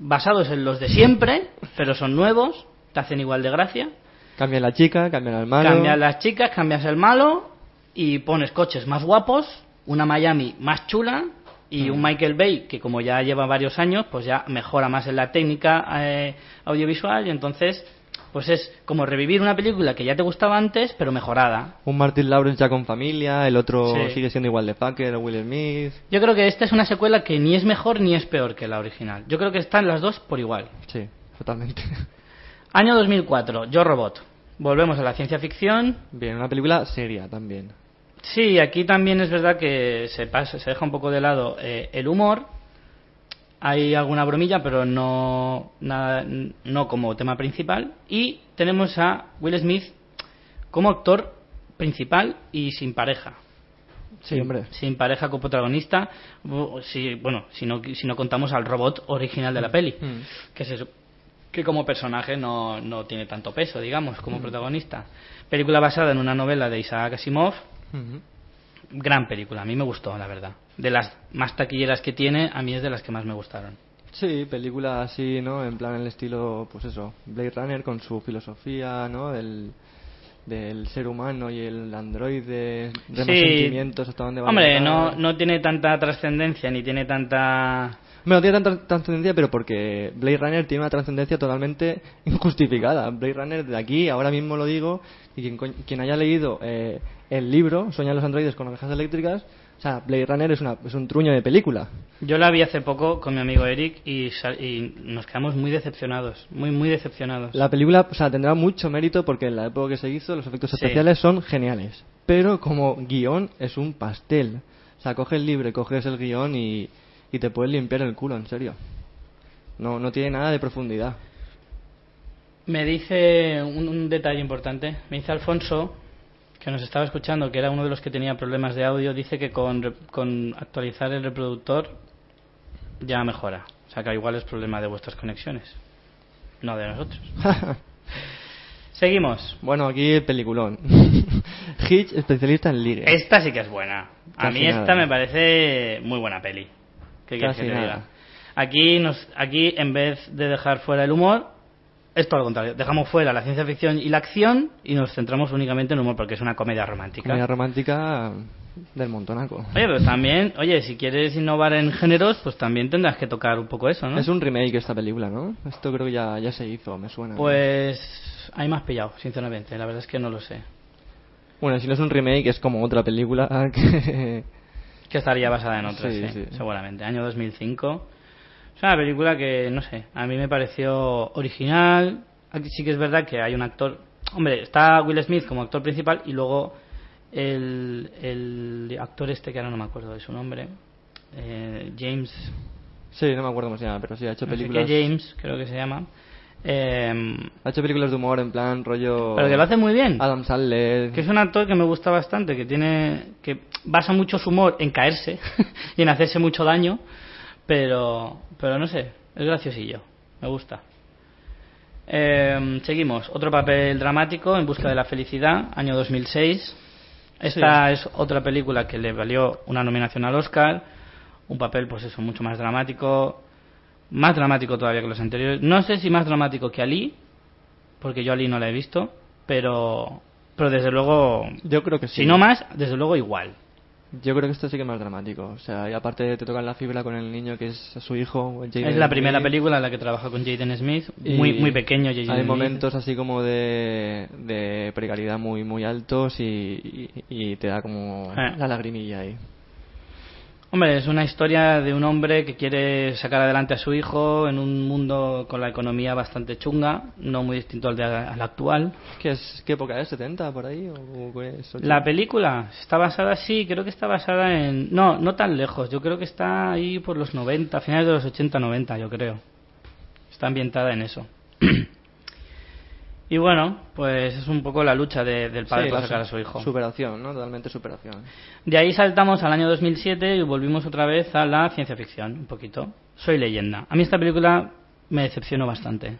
basados en los de siempre pero son nuevos te hacen igual de gracia Cambian la chica, cambian al malo. cambias las chicas cambias el malo y pones coches más guapos una Miami más chula y un Michael Bay que como ya lleva varios años pues ya mejora más en la técnica eh, audiovisual y entonces pues es como revivir una película que ya te gustaba antes pero mejorada Un Martin Lawrence ya con familia, el otro Sí. sigue siendo igual de fucker, Will Smith. yo creo que esta es una secuela que ni es mejor ni es peor que la original yo creo que están las dos por igual Sí, totalmente. año 2004 Yo Robot volvemos a la ciencia ficción Bien, una película seria también. Sí, aquí también es verdad que se pasa, se deja un poco de lado eh, el humor. Hay alguna bromilla, pero no, nada, no como tema principal. Y tenemos a Will Smith como actor principal y sin pareja. Sí, hombre. Sin pareja coprotagonista. Si, bueno, si no, si no contamos al robot original de la peli. Mm. Que, se, que como personaje no, no tiene tanto peso, digamos, como protagonista. Película basada en una novela de Isaac Asimov gran película, a mí me gustó, la verdad. De las más taquilleras que tiene, a mí es de las que más me gustaron. Sí, película así, ¿no? En plan el estilo, pues eso, Blade Runner con su filosofía, ¿no? Del, del ser humano y el androide, de Sí. sentimientos, hasta dónde va Hombre, no, no tiene tanta trascendencia ni tiene tanta... Bueno, tiene tanta trascendencia, pero porque Blade Runner tiene una trascendencia totalmente injustificada. Blade Runner, de aquí, ahora mismo lo digo, y quien, haya leído eh, el libro, Soñan los androides con ovejas eléctricas, o sea, Blade Runner es, una, es un truño de película. Yo la vi hace poco con mi amigo Eric y, nos quedamos muy decepcionados, muy, muy decepcionados. La película, o sea, tendrá mucho mérito porque en la época que se hizo los efectos Sí. especiales son geniales. Pero como guion es un pastel. O sea, coges el libro, coges el guion y, y te puedes limpiar el culo, en serio. No, no tiene nada de profundidad. Me dice un, un detalle importante, me dice Alfonso, que nos estaba escuchando, que era uno de los que tenía problemas de audio, dice que con, con actualizar el reproductor ya mejora. O sea que igual es problema de vuestras conexiones, no de nosotros. Seguimos. bueno, aquí el peliculón. Hitch, especialista en ligue. Esta sí que es buena. A mí esta nada. me parece muy buena peli. ¿Qué quieres Casi que te nada. diga? Aquí, nos, aquí, en vez de dejar fuera el humor, es todo lo contrario. Dejamos fuera la ciencia ficción y la acción y nos centramos únicamente en el humor porque es una comedia romántica. Comedia romántica del montonaco. Oye, pero también, oye, si quieres innovar en géneros, pues también tendrás que tocar un poco eso, ¿no? Es un remake esta película, ¿no? Esto creo que ya, ya se hizo, me suena. Pues me has pillado, sinceramente. La verdad es que no lo sé. Bueno, si no es un remake, es como otra película que... Que estaría basada en otras, Sí, sí, sí. seguramente. Año 2005. Es una película que, no sé, a mí me pareció original. Aquí sí que es verdad que hay un actor... Hombre, está Will Smith como actor principal y luego el, el actor este que ahora no me acuerdo de su nombre. eh, James... Sí, no me acuerdo cómo se llama, pero sí, ha hecho no sé películas... qué James, creo que se llama. Eh, Ha hecho películas de humor en plan rollo... pero que lo hace muy bien. Adam Sandler... Que es un actor que me gusta bastante, que tiene que basa mucho su humor en caerse y en hacerse mucho daño, pero pero no sé, es graciosillo, me gusta. Eh, seguimos, otro papel dramático, En busca de la felicidad, año 2006. Esta es otra película que le valió una nominación al Oscar, un papel, pues eso, mucho más dramático, más dramático todavía que los anteriores. No sé si más dramático que Ali, porque yo Ali no la he visto, pero, pero desde luego, Yo creo que sí. si no más, desde luego igual. Yo creo que esto sí que es más dramático. O sea, y aparte te tocan la fibra con el niño que es su hijo. Jaden Es la primera Smith. película en la que trabaja con Jaden Smith, muy, muy pequeño Jaden Hay Smith. momentos así como de, de precariedad muy muy altos y, y, y te da como Eh. la lagrimilla ahí. Hombre, es una historia de un hombre que quiere sacar adelante a su hijo en un mundo con la economía bastante chunga, no muy distinto al, de, al actual. ¿Qué, es, ¿Qué época es? ¿70 por ahí? ¿O es? La película está basada, sí, creo que está basada en... No, no tan lejos, yo creo que está ahí por los 90, finales de los 80-90, yo creo. Está ambientada en eso. y bueno, pues es un poco la lucha de- del padre Sí, por sacar a su- hijo. Superación, ¿no? Totalmente superación. De ahí saltamos al año 2007 y volvimos otra vez a la ciencia ficción, un poquito. Soy leyenda. A mí esta película me decepcionó bastante.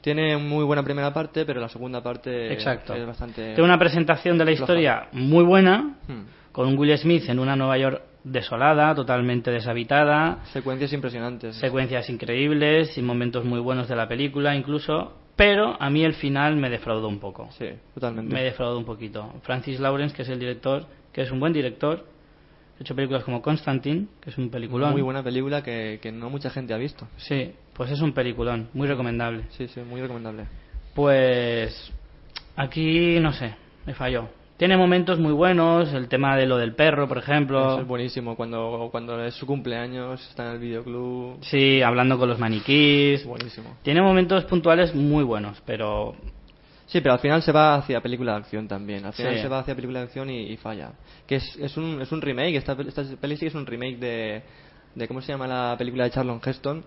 Tiene muy buena primera parte, pero la segunda parte Exacto. es bastante... Tiene una presentación de la floja. historia muy buena, Hmm. con un Will Smith en una Nueva York desolada, totalmente deshabitada, Secuencias impresionantes. secuencias increíbles y momentos muy buenos de la película incluso, pero a mí el final me defraudó un poco. sí, totalmente. Me defraudó un poquito. Francis Lawrence, que es el director, que es un buen director, ha hecho películas como Constantine, que es un peliculón. Muy buena película que, que no mucha gente ha visto. Sí, pues es un peliculón, muy recomendable. Sí, sí, muy recomendable. Pues aquí no sé, me falló. Tiene momentos muy buenos, el tema de lo del perro, por ejemplo. Eso es buenísimo. Cuando, cuando es su cumpleaños, está en el videoclub. Sí, hablando con los maniquís. Buenísimo. Tiene momentos puntuales muy buenos, pero Sí, pero al final se va hacia película de acción también. Al final Sí. se va hacia película de acción y, y falla. Que es, es, un, es un remake. Esta, esta peli sí que es un remake de, de. ¿Cómo se llama la película de Charlton Heston?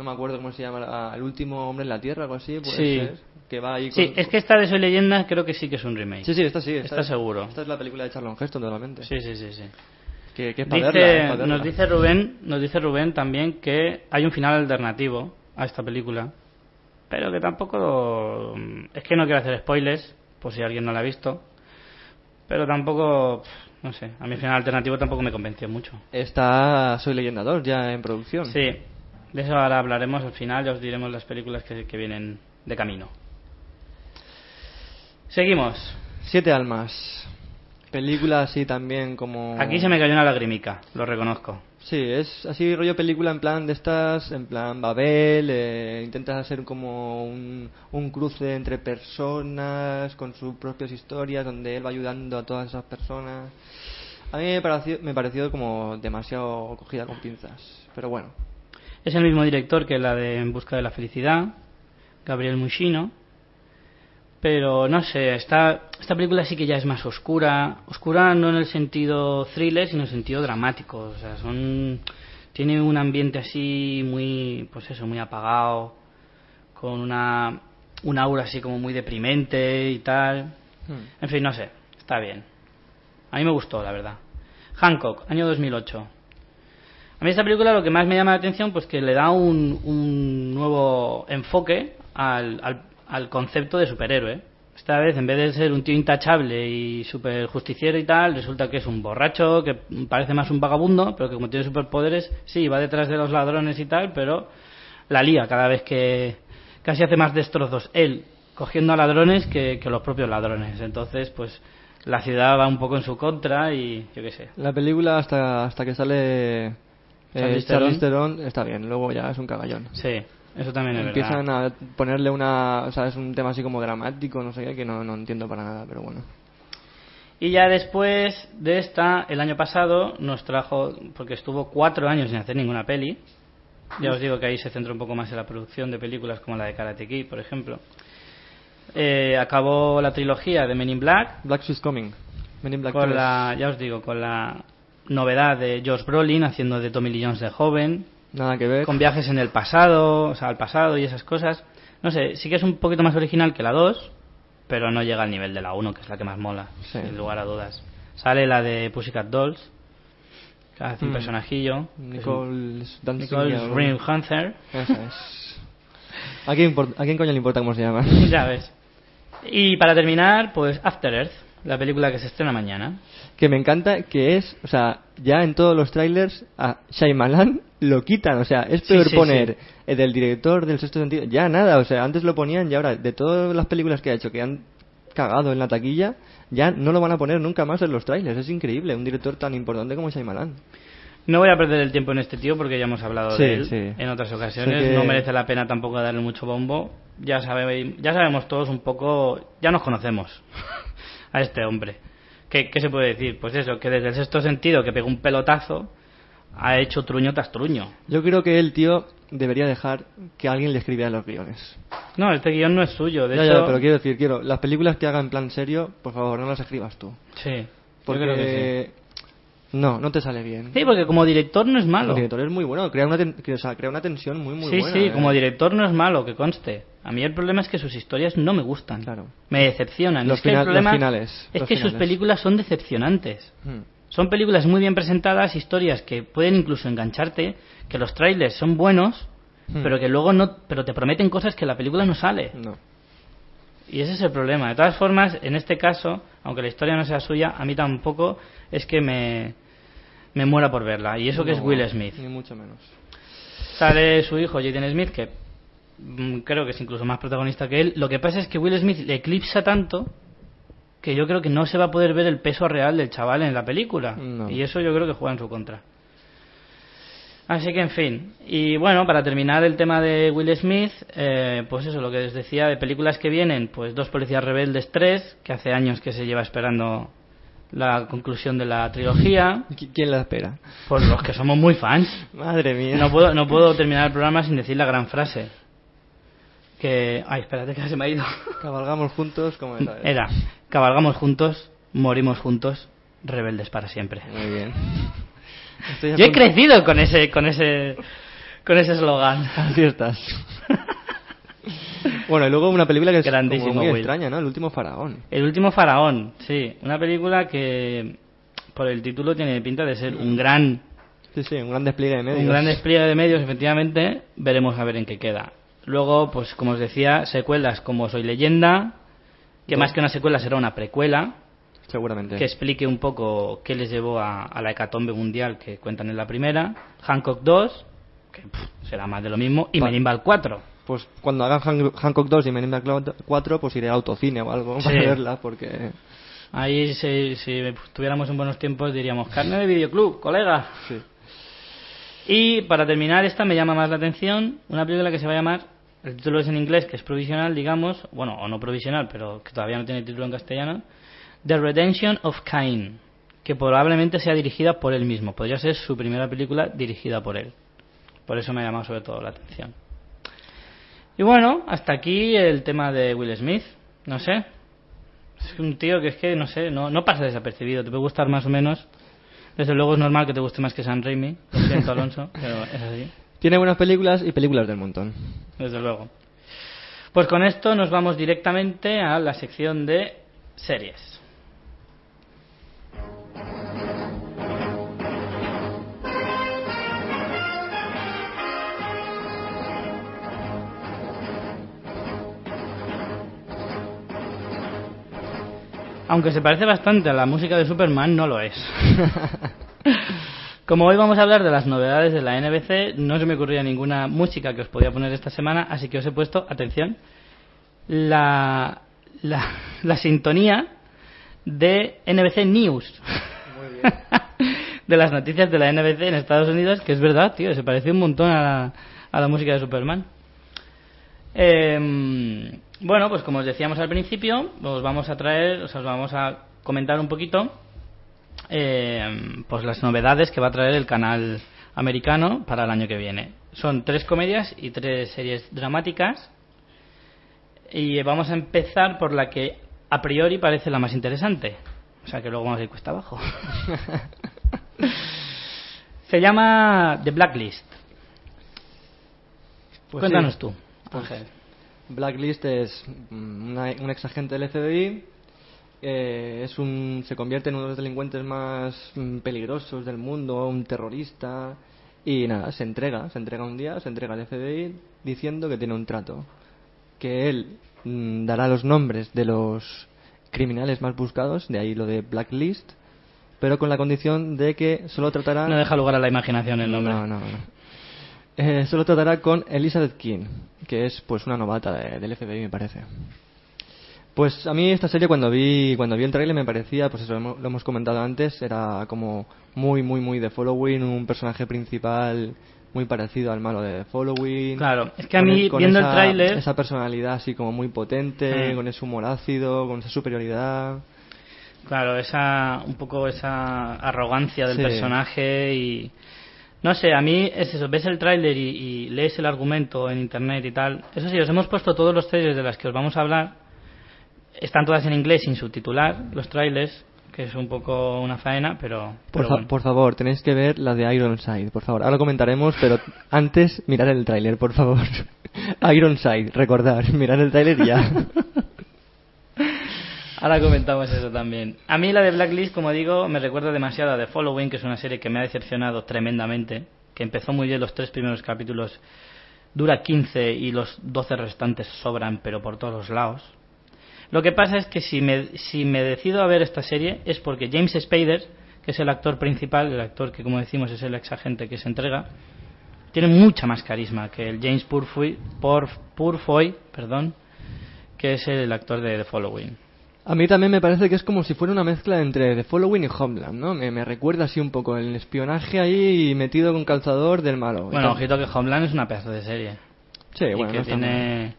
No me acuerdo cómo se llama. la- el último hombre en la tierra, algo así. Puede Sí. ser, que va ahí sí, con- es que esta de Soy Leyenda creo que sí que es un remake. Sí, sí, esta sí. Esta Está es- seguro. Esta es la película de Charlton Heston totalmente. Sí, sí, sí, sí. Que, que es para Dice- verla, es para verla. nos dice Rubén, nos dice Rubén también que hay un final alternativo a esta película, pero que tampoco es que no quiero hacer spoilers, por si alguien no la ha visto, pero tampoco no sé, a mí el final alternativo tampoco me convenció mucho. Está Soy Leyenda 2 ya en producción. Sí, de eso ahora hablaremos al final, ya os diremos las películas que, que vienen de camino. Seguimos. Siete almas. Película así también como... Aquí se me cayó una lagrimica, lo reconozco. Sí, es así rollo película en plan de estas, en plan Babel, eh, intentas hacer como un, un cruce entre personas con sus propias historias, donde él va ayudando a todas esas personas. A mí me pareció, me pareció como demasiado cogida con pinzas, pero bueno. Es el mismo director que la de En busca de la felicidad, Gabriel Mushino. Pero no sé, esta, esta película sí que ya es más oscura. Oscura no en el sentido thriller, sino en el sentido dramático. O sea, son, tiene un ambiente así muy, pues eso, muy apagado, con una, un aura así como muy deprimente y tal. En fin, no sé, está bien. A mí me gustó, la verdad. Hancock, año 2008. A mí esta película lo que más me llama la atención pues que le da un, un nuevo enfoque al, concepto de superhéroe. Esta vez, en vez de ser un tío intachable y super justiciero y tal, resulta que es un borracho, que parece más un vagabundo, pero que como tiene superpoderes, sí, va detrás de los ladrones y tal, pero la lía cada vez que casi hace más destrozos él cogiendo a ladrones que, los propios ladrones. Entonces, pues la ciudad va un poco en su contra y yo qué sé. La película hasta, que sale Charlize Charlize Theron. Theron está bien, luego ya es un cagallón. Sí, eso también es Empiezan verdad. a ponerle una, o sea, es un tema así como dramático, no sé qué, que no, no entiendo para nada, pero bueno. Y ya después de esta, el año pasado, nos trajo, porque estuvo cuatro años sin hacer ninguna peli. Ya os digo que ahí se centra un poco más en la producción de películas como la de Karate Kid, por ejemplo. Eh, acabó la trilogía de Men in Black, Black She's Coming. Men in Black con 3. la, ya os digo, con la novedad de Josh Brolin haciendo de Tommy Lee Jones de joven, Nada que ver. con viajes en el pasado, o sea, al pasado y esas cosas. No sé, sí que es un poquito más original que la 2, pero no llega al nivel de la 1, que es la que más mola, Sí. sin lugar a dudas. Sale la de Pussycat Dolls, que hace un Mm. personajillo. un- Nicole Dancing Nicole Hunter. ¿A quién, ¿A quién coño le importa cómo se llama? ya ves. Y para terminar, pues After Earth, la película que se estrena mañana. Que me encanta que es, o sea, ya en todos los trailers a Shyamalan lo quitan, o sea, es peor sí, poner sí. el del director del sexto sentido, ya nada, o sea, antes lo ponían y ahora de todas las películas que ha hecho que han cagado en la taquilla, ya no lo van a poner nunca más en los trailers, es increíble, un director tan importante como Shyamalan. No voy a perder el tiempo en este tío porque ya hemos hablado de él en otras ocasiones. Que- No merece la pena tampoco darle mucho bombo. Ya, sabe, ya sabemos todos un poco, ya nos conocemos a este hombre. ¿Qué, ¿Qué se puede decir? Pues eso, que desde el sexto sentido, que pegó un pelotazo, ha hecho truño tras truño. Yo creo que el tío debería dejar que alguien le escribiera los guiones. No, este guion no es suyo. De ya, hecho, ya, pero quiero decir, quiero, las películas que haga en plan serio, por favor, no las escribas tú. sí, yo Porque creo que no, no te sale bien. sí. Sí, porque como director no es El malo. director es muy bueno, crea una, ten- o sea, crea una tensión muy, muy sí, buena. sí, ¿eh? como director no es malo, que conste. A mí el problema es que sus historias no me gustan. Claro. Me decepcionan. Los es que el los finales, es los que sus películas son decepcionantes. Hmm. Son películas muy bien presentadas, historias que pueden incluso engancharte, que los trailers son buenos, Hmm. pero que luego no, pero te prometen cosas que la película no sale. No. Y ese es el problema. De todas formas, en este caso, aunque la historia no sea suya, a mí tampoco es que me, me muera por verla. Y eso que es Will Smith. Ni mucho menos. Sale su hijo Jaden Smith, que mm, creo que es incluso más protagonista que él. Lo que pasa es que Will Smith le eclipsa tanto que yo creo que no se va a poder ver el peso real del chaval en la película. No. Y eso yo creo que juega en su contra. Así que, en fin. Y bueno, para terminar el tema de Will Smith, eh, pues eso, lo que les decía de películas que vienen, pues Dos Policías Rebeldes 3, que hace años que se lleva esperando la conclusión de la trilogía, ¿Qui- ¿Quién la espera? por los que somos muy fans. Madre mía. No puedo, no puedo terminar el programa sin decir la gran frase. Que. Ay, espérate que se me ha ido. Cabalgamos juntos como vez. Era: cabalgamos juntos, morimos juntos, rebeldes para siempre. Muy bien. Estoy Yo he crecido con ese, con ese, con ese eslogan. Así estás. bueno, y luego una película que es Grandísimo, como muy Will. extraña, ¿no? El último faraón. El último faraón, sí, una película que por el título tiene pinta de ser un gran, Sí, sí, un gran despliegue de medios. un gran despliegue de medios, efectivamente. Veremos a ver en qué queda. Luego, pues como os decía, secuelas como Soy leyenda, que más que una secuela será una precuela, Seguramente. que explique un poco qué les llevó a, a la hecatombe mundial que cuentan en la primera, Hancock 2, que pff, será más de lo mismo, y Pa- Men in Black 4. Pues cuando hagan Han- Hancock 2 y Men in Black 4, pues iré a autocine o algo Sí. para verla, porque... Ahí, si, si estuviéramos en buenos tiempos, diríamos carne de videoclub, colega. Sí. Y para terminar, esta me llama más la atención, una película que se va a llamar, el título es en inglés, que es provisional, digamos, bueno, o no provisional, pero que todavía no tiene título en castellano, The Redemption of Cain, que probablemente sea dirigida por él mismo, podría ser su primera película dirigida por él. Por eso me ha llamado sobre todo la atención. Y bueno, hasta aquí el tema de Will Smith, no sé. Es un tío que es que, no sé, no, no pasa desapercibido, te puede gustar más o menos. Desde luego es normal que te guste más que San Raimi, lo siento Alonso, pero es así, Tiene buenas películas y películas del montón. desde luego. Pues con esto nos vamos directamente a la sección de series. Aunque se parece bastante a la música de Superman, no lo es. Como hoy vamos a hablar de las novedades de la NBC, no se me ocurría ninguna música que os podía poner esta semana, así que os he puesto, atención, la, la, la sintonía de NBC News. Muy bien. de las noticias de la NBC en Estados Unidos, que es verdad, tío, se parece un montón a la, a la música de Superman. Eh, bueno, pues como os decíamos al principio, os vamos a traer, os vamos a comentar un poquito eh, pues las novedades que va a traer el canal americano para el año que viene. Son tres comedias y tres series dramáticas. Y vamos a empezar por la que a priori parece la más interesante. O sea que luego vamos a ir cuesta abajo. Se llama The Blacklist. Pues Cuéntanos sí. tú, Pues Ángel. Blacklist es mm, una- un ex agente del FBI. eh, es un, se convierte en uno de los delincuentes más mm, peligrosos del mundo, un terrorista. Y nada, se entrega, se entrega un día, se entrega al FBI diciendo que tiene un trato. Que él mm, dará los nombres de los criminales más buscados, de ahí lo de Blacklist, pero con la condición de que solo tratará... No deja lugar a la imaginación el nombre. No, no, no. Eh, solo tratará con Elizabeth King, que es pues una novata de- del FBI, me parece. Pues a mí esta serie cuando vi cuando vi el trailer me parecía, pues eso lo hemos, comentado antes, era como muy muy muy de Following, un personaje principal muy parecido al malo de Following. Claro, es que a mí, el- viendo el esa- tráiler- esa personalidad así como muy potente, Mm. con ese humor ácido, con esa superioridad. Claro, esa un poco esa arrogancia del Sí. personaje y no sé, a mí es eso, ves el tráiler y, y lees el argumento en internet y tal. Eso sí, os hemos puesto todos los trailers de las que os vamos a hablar. Están todas en inglés sin subtitular los trailers, que es un poco una faena, pero, Por, pero fa- bueno. por favor, tenéis que ver la de Ironside, por favor. Ahora lo comentaremos, pero antes mirar el tráiler, por favor. Ironside, recordar, mirar el tráiler y ya. Ahora comentamos eso también. A mí la de Blacklist, como digo, me recuerda demasiado a The Following, que es una serie que me ha decepcionado tremendamente, que empezó muy bien los tres primeros capítulos, dura 15 y los 12 restantes sobran, pero por todos los lados. Lo que pasa es que si me, si me decido a ver esta serie es porque James Spader, que es el actor principal, el actor que como decimos es el ex agente que se entrega, tiene mucha más carisma que el James Purfoy, Purfoy perdón, que es el actor de The Following. A mí también me parece que es como si fuera una mezcla entre The Following y Homeland, ¿no? Me, me recuerda así un poco el espionaje ahí metido con calzador del malo. Bueno, ojito que Homeland es una pedazo de serie. Sí, y, bueno, que no tiene,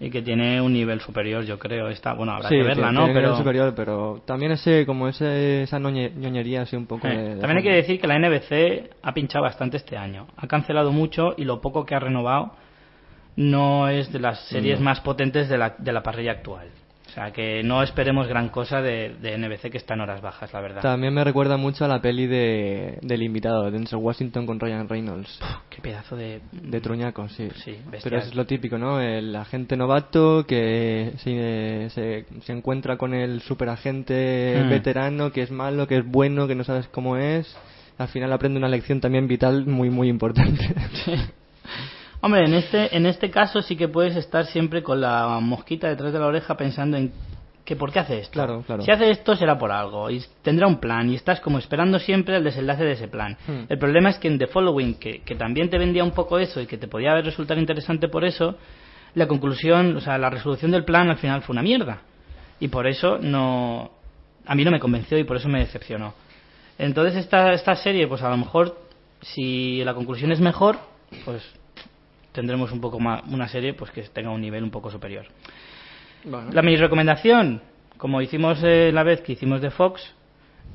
y que tiene un nivel superior, yo creo. Está, bueno, habrá Sí, que verla, tiene- ¿no? tiene nivel Pero superior, pero también ese, como ese, esa ñoñe- ñoñería así un poco de, de también hay que decir que la NBC ha pinchado bastante este año. Ha cancelado mucho y lo poco que ha renovado no es de las series No. más potentes de la, de la parrilla actual. O sea, que no esperemos gran cosa de, de NBC que está en horas bajas, la verdad. También me recuerda mucho a la peli de, del invitado, de Denzel Washington con Ryan Reynolds. Qué pedazo de... De truñaco, sí. Sí, Pero es lo típico, ¿no? El agente novato que se, se, se encuentra con el superagente Mm. veterano que es malo, que es bueno, que no sabes cómo es. Al final aprende una lección también vital muy, muy importante. Hombre, en este, en este caso sí que puedes estar siempre con la mosquita detrás de la oreja pensando en que por qué hace esto. Claro, claro. Si hace esto será por algo y tendrá un plan y estás como esperando siempre el desenlace de ese plan. Hmm. El problema es que en The Following, que, que también te vendía un poco eso y que te podía resultar interesante por eso, la conclusión, o sea, la resolución del plan al final fue una mierda. Y por eso no... A mí no me convenció y por eso me decepcionó. Entonces esta, esta serie, pues a lo mejor, si la conclusión es mejor, pues tendremos un poco más una serie pues que tenga un nivel un poco superior. Bueno. La mi recomendación, como hicimos eh, la vez que hicimos de Fox,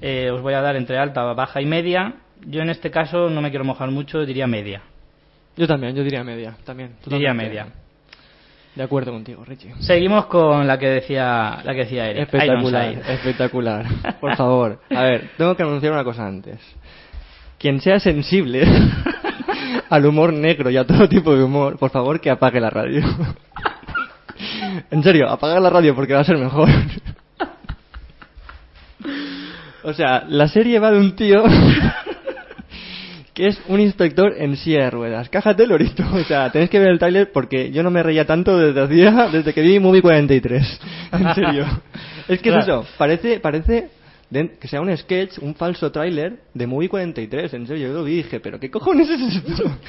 eh, os voy a dar entre alta, baja y media. Yo en este caso no me quiero mojar mucho, diría media. Yo también, yo diría media, también. Diría media. De acuerdo contigo, Richie. Seguimos con la que decía la que decía Eric. Espectacular, espectacular. Por favor, a ver, tengo que anunciar una cosa antes. Quien sea sensible al humor negro y a todo tipo de humor, por favor que apague la radio. En serio, apaga la radio porque va a ser mejor. O sea, la serie va de un tío que es un inspector en silla de ruedas. Cájate, Lorito. O sea, tenéis que ver el tráiler porque yo no me reía tanto desde hacía, desde que vi Movie 43. En serio. Es que es eso, parece, parece que sea un sketch, un falso tráiler de Movie 43. En serio, yo lo vi y dije, pero ¿qué cojones es esto?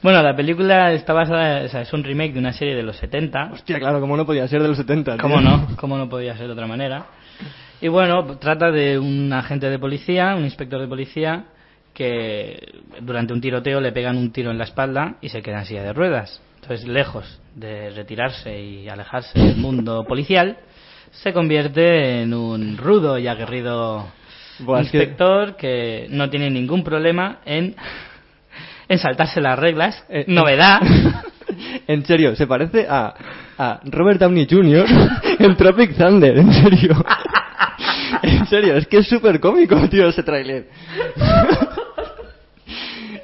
Bueno, la película está basada, o sea, es un remake de una serie de los 70. Hostia, claro, como no podía ser de los 70. tío. ¿Cómo no? ¿Cómo no podía ser de otra manera? Y bueno, trata de un agente de policía, un inspector de policía, que durante un tiroteo le pegan un tiro en la espalda y se queda en silla de ruedas. Entonces, lejos de retirarse y alejarse del mundo policial, se convierte en un rudo y aguerrido Buah, es que- inspector que... no tiene ningún problema en, en saltarse las reglas. Eh, Novedad. En serio, se parece a, a Robert Downey Jr. en Tropic Thunder, en serio. En serio, es que es súper cómico, tío, ese tráiler.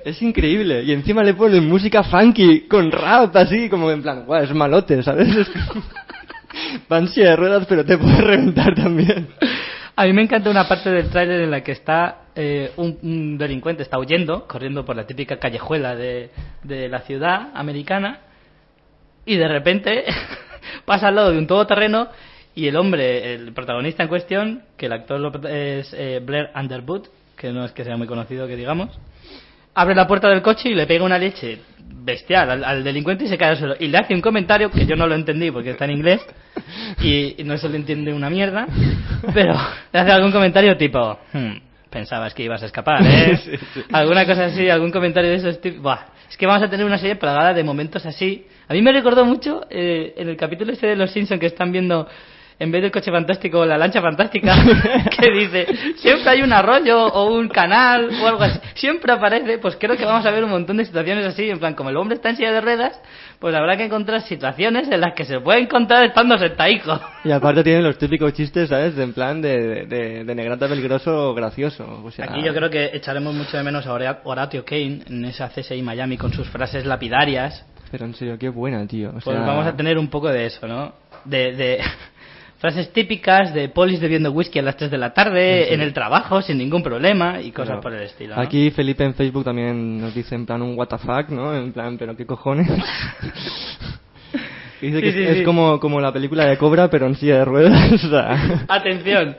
Es increíble. Y encima le ponen música funky, con rap, así, como en plan, guau, es malote, ¿sabes? Es como... Va en silla de ruedas, pero te puede reventar también. A mí me encanta una parte del tráiler en la que está eh, un, delincuente, está huyendo, corriendo por la típica callejuela de, de la ciudad americana, y de repente pasa al lado de un todoterreno y el hombre, el protagonista en cuestión, que el actor es eh, Blair Underwood, que no es que sea muy conocido, que digamos, abre la puerta del coche y le pega una leche bestial al, al delincuente y se cae al suelo. Y le hace un comentario que yo no lo entendí porque está en inglés y, y no se le entiende una mierda, pero le hace algún comentario tipo, "Hmm, pensabas que ibas a escapar, ¿eh? Sí, sí. Alguna cosa así, algún comentario de esos tipos. Buah, es que vamos a tener una serie plagada de momentos así. A mí me recordó mucho eh, en el capítulo este de Los Simpsons que están viendo en vez del coche fantástico la lancha fantástica que dice siempre hay un arroyo o un canal o algo así siempre aparece pues creo que vamos a ver un montón de situaciones así en plan como el hombre está en silla de ruedas pues habrá que encontrar situaciones en las que se puede encontrar estando sentaico Y aparte tienen los típicos chistes, ¿sabes? De en plan de, de, de negrata peligroso gracioso. O sea, Aquí yo creo que echaremos mucho de menos a Hora- Horatio Kane en esa CSI Miami con sus frases lapidarias. Pero en serio, qué buena, tío. O Pues vamos a tener un poco de eso, ¿no? De, de frases típicas de polis bebiendo whisky a las 3 de la tarde, en el trabajo, sin ningún problema y cosas por el estilo. ¿no? Aquí Felipe en Facebook también nos dice en plan un what the fuck, ¿no? En plan, pero qué cojones. Dice Sí, que sí, es como, como la película de Cobra, pero en silla de ruedas. Atención,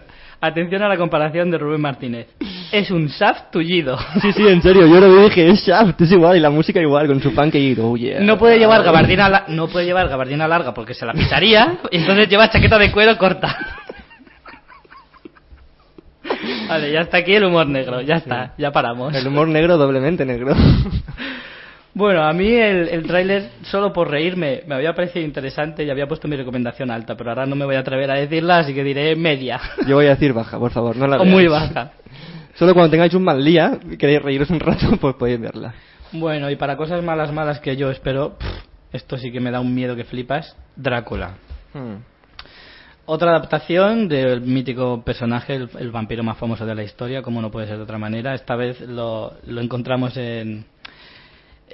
atención a la comparación de Rubén Martínez. Es un shaft tullido. Sí, sí, en serio, yo lo dije, es Shaft, es igual, y la música igual, con su y oh yeah. No puede llevar gabardina la- no puede llevar gabardina larga porque se la pisaría, y entonces lleva chaqueta de cuero corta. Vale, ya está aquí el humor negro, ya está, ya paramos. El humor negro doblemente negro. Bueno, a mí el, el tráiler, solo por reírme, me había parecido interesante y había puesto mi recomendación alta, pero ahora no me voy a atrever a decirla, así que diré media. Yo voy a decir baja, por favor, no la o veáis. muy baja. Solo cuando tengáis un mal día y queréis reíros un rato, pues podéis verla. Bueno, y para cosas malas, malas que yo espero, pff, esto sí que me da un miedo que flipas, Drácula. Hmm. Otra adaptación del mítico personaje, el, el vampiro más famoso de la historia, como no puede ser de otra manera. Esta vez lo, lo encontramos en,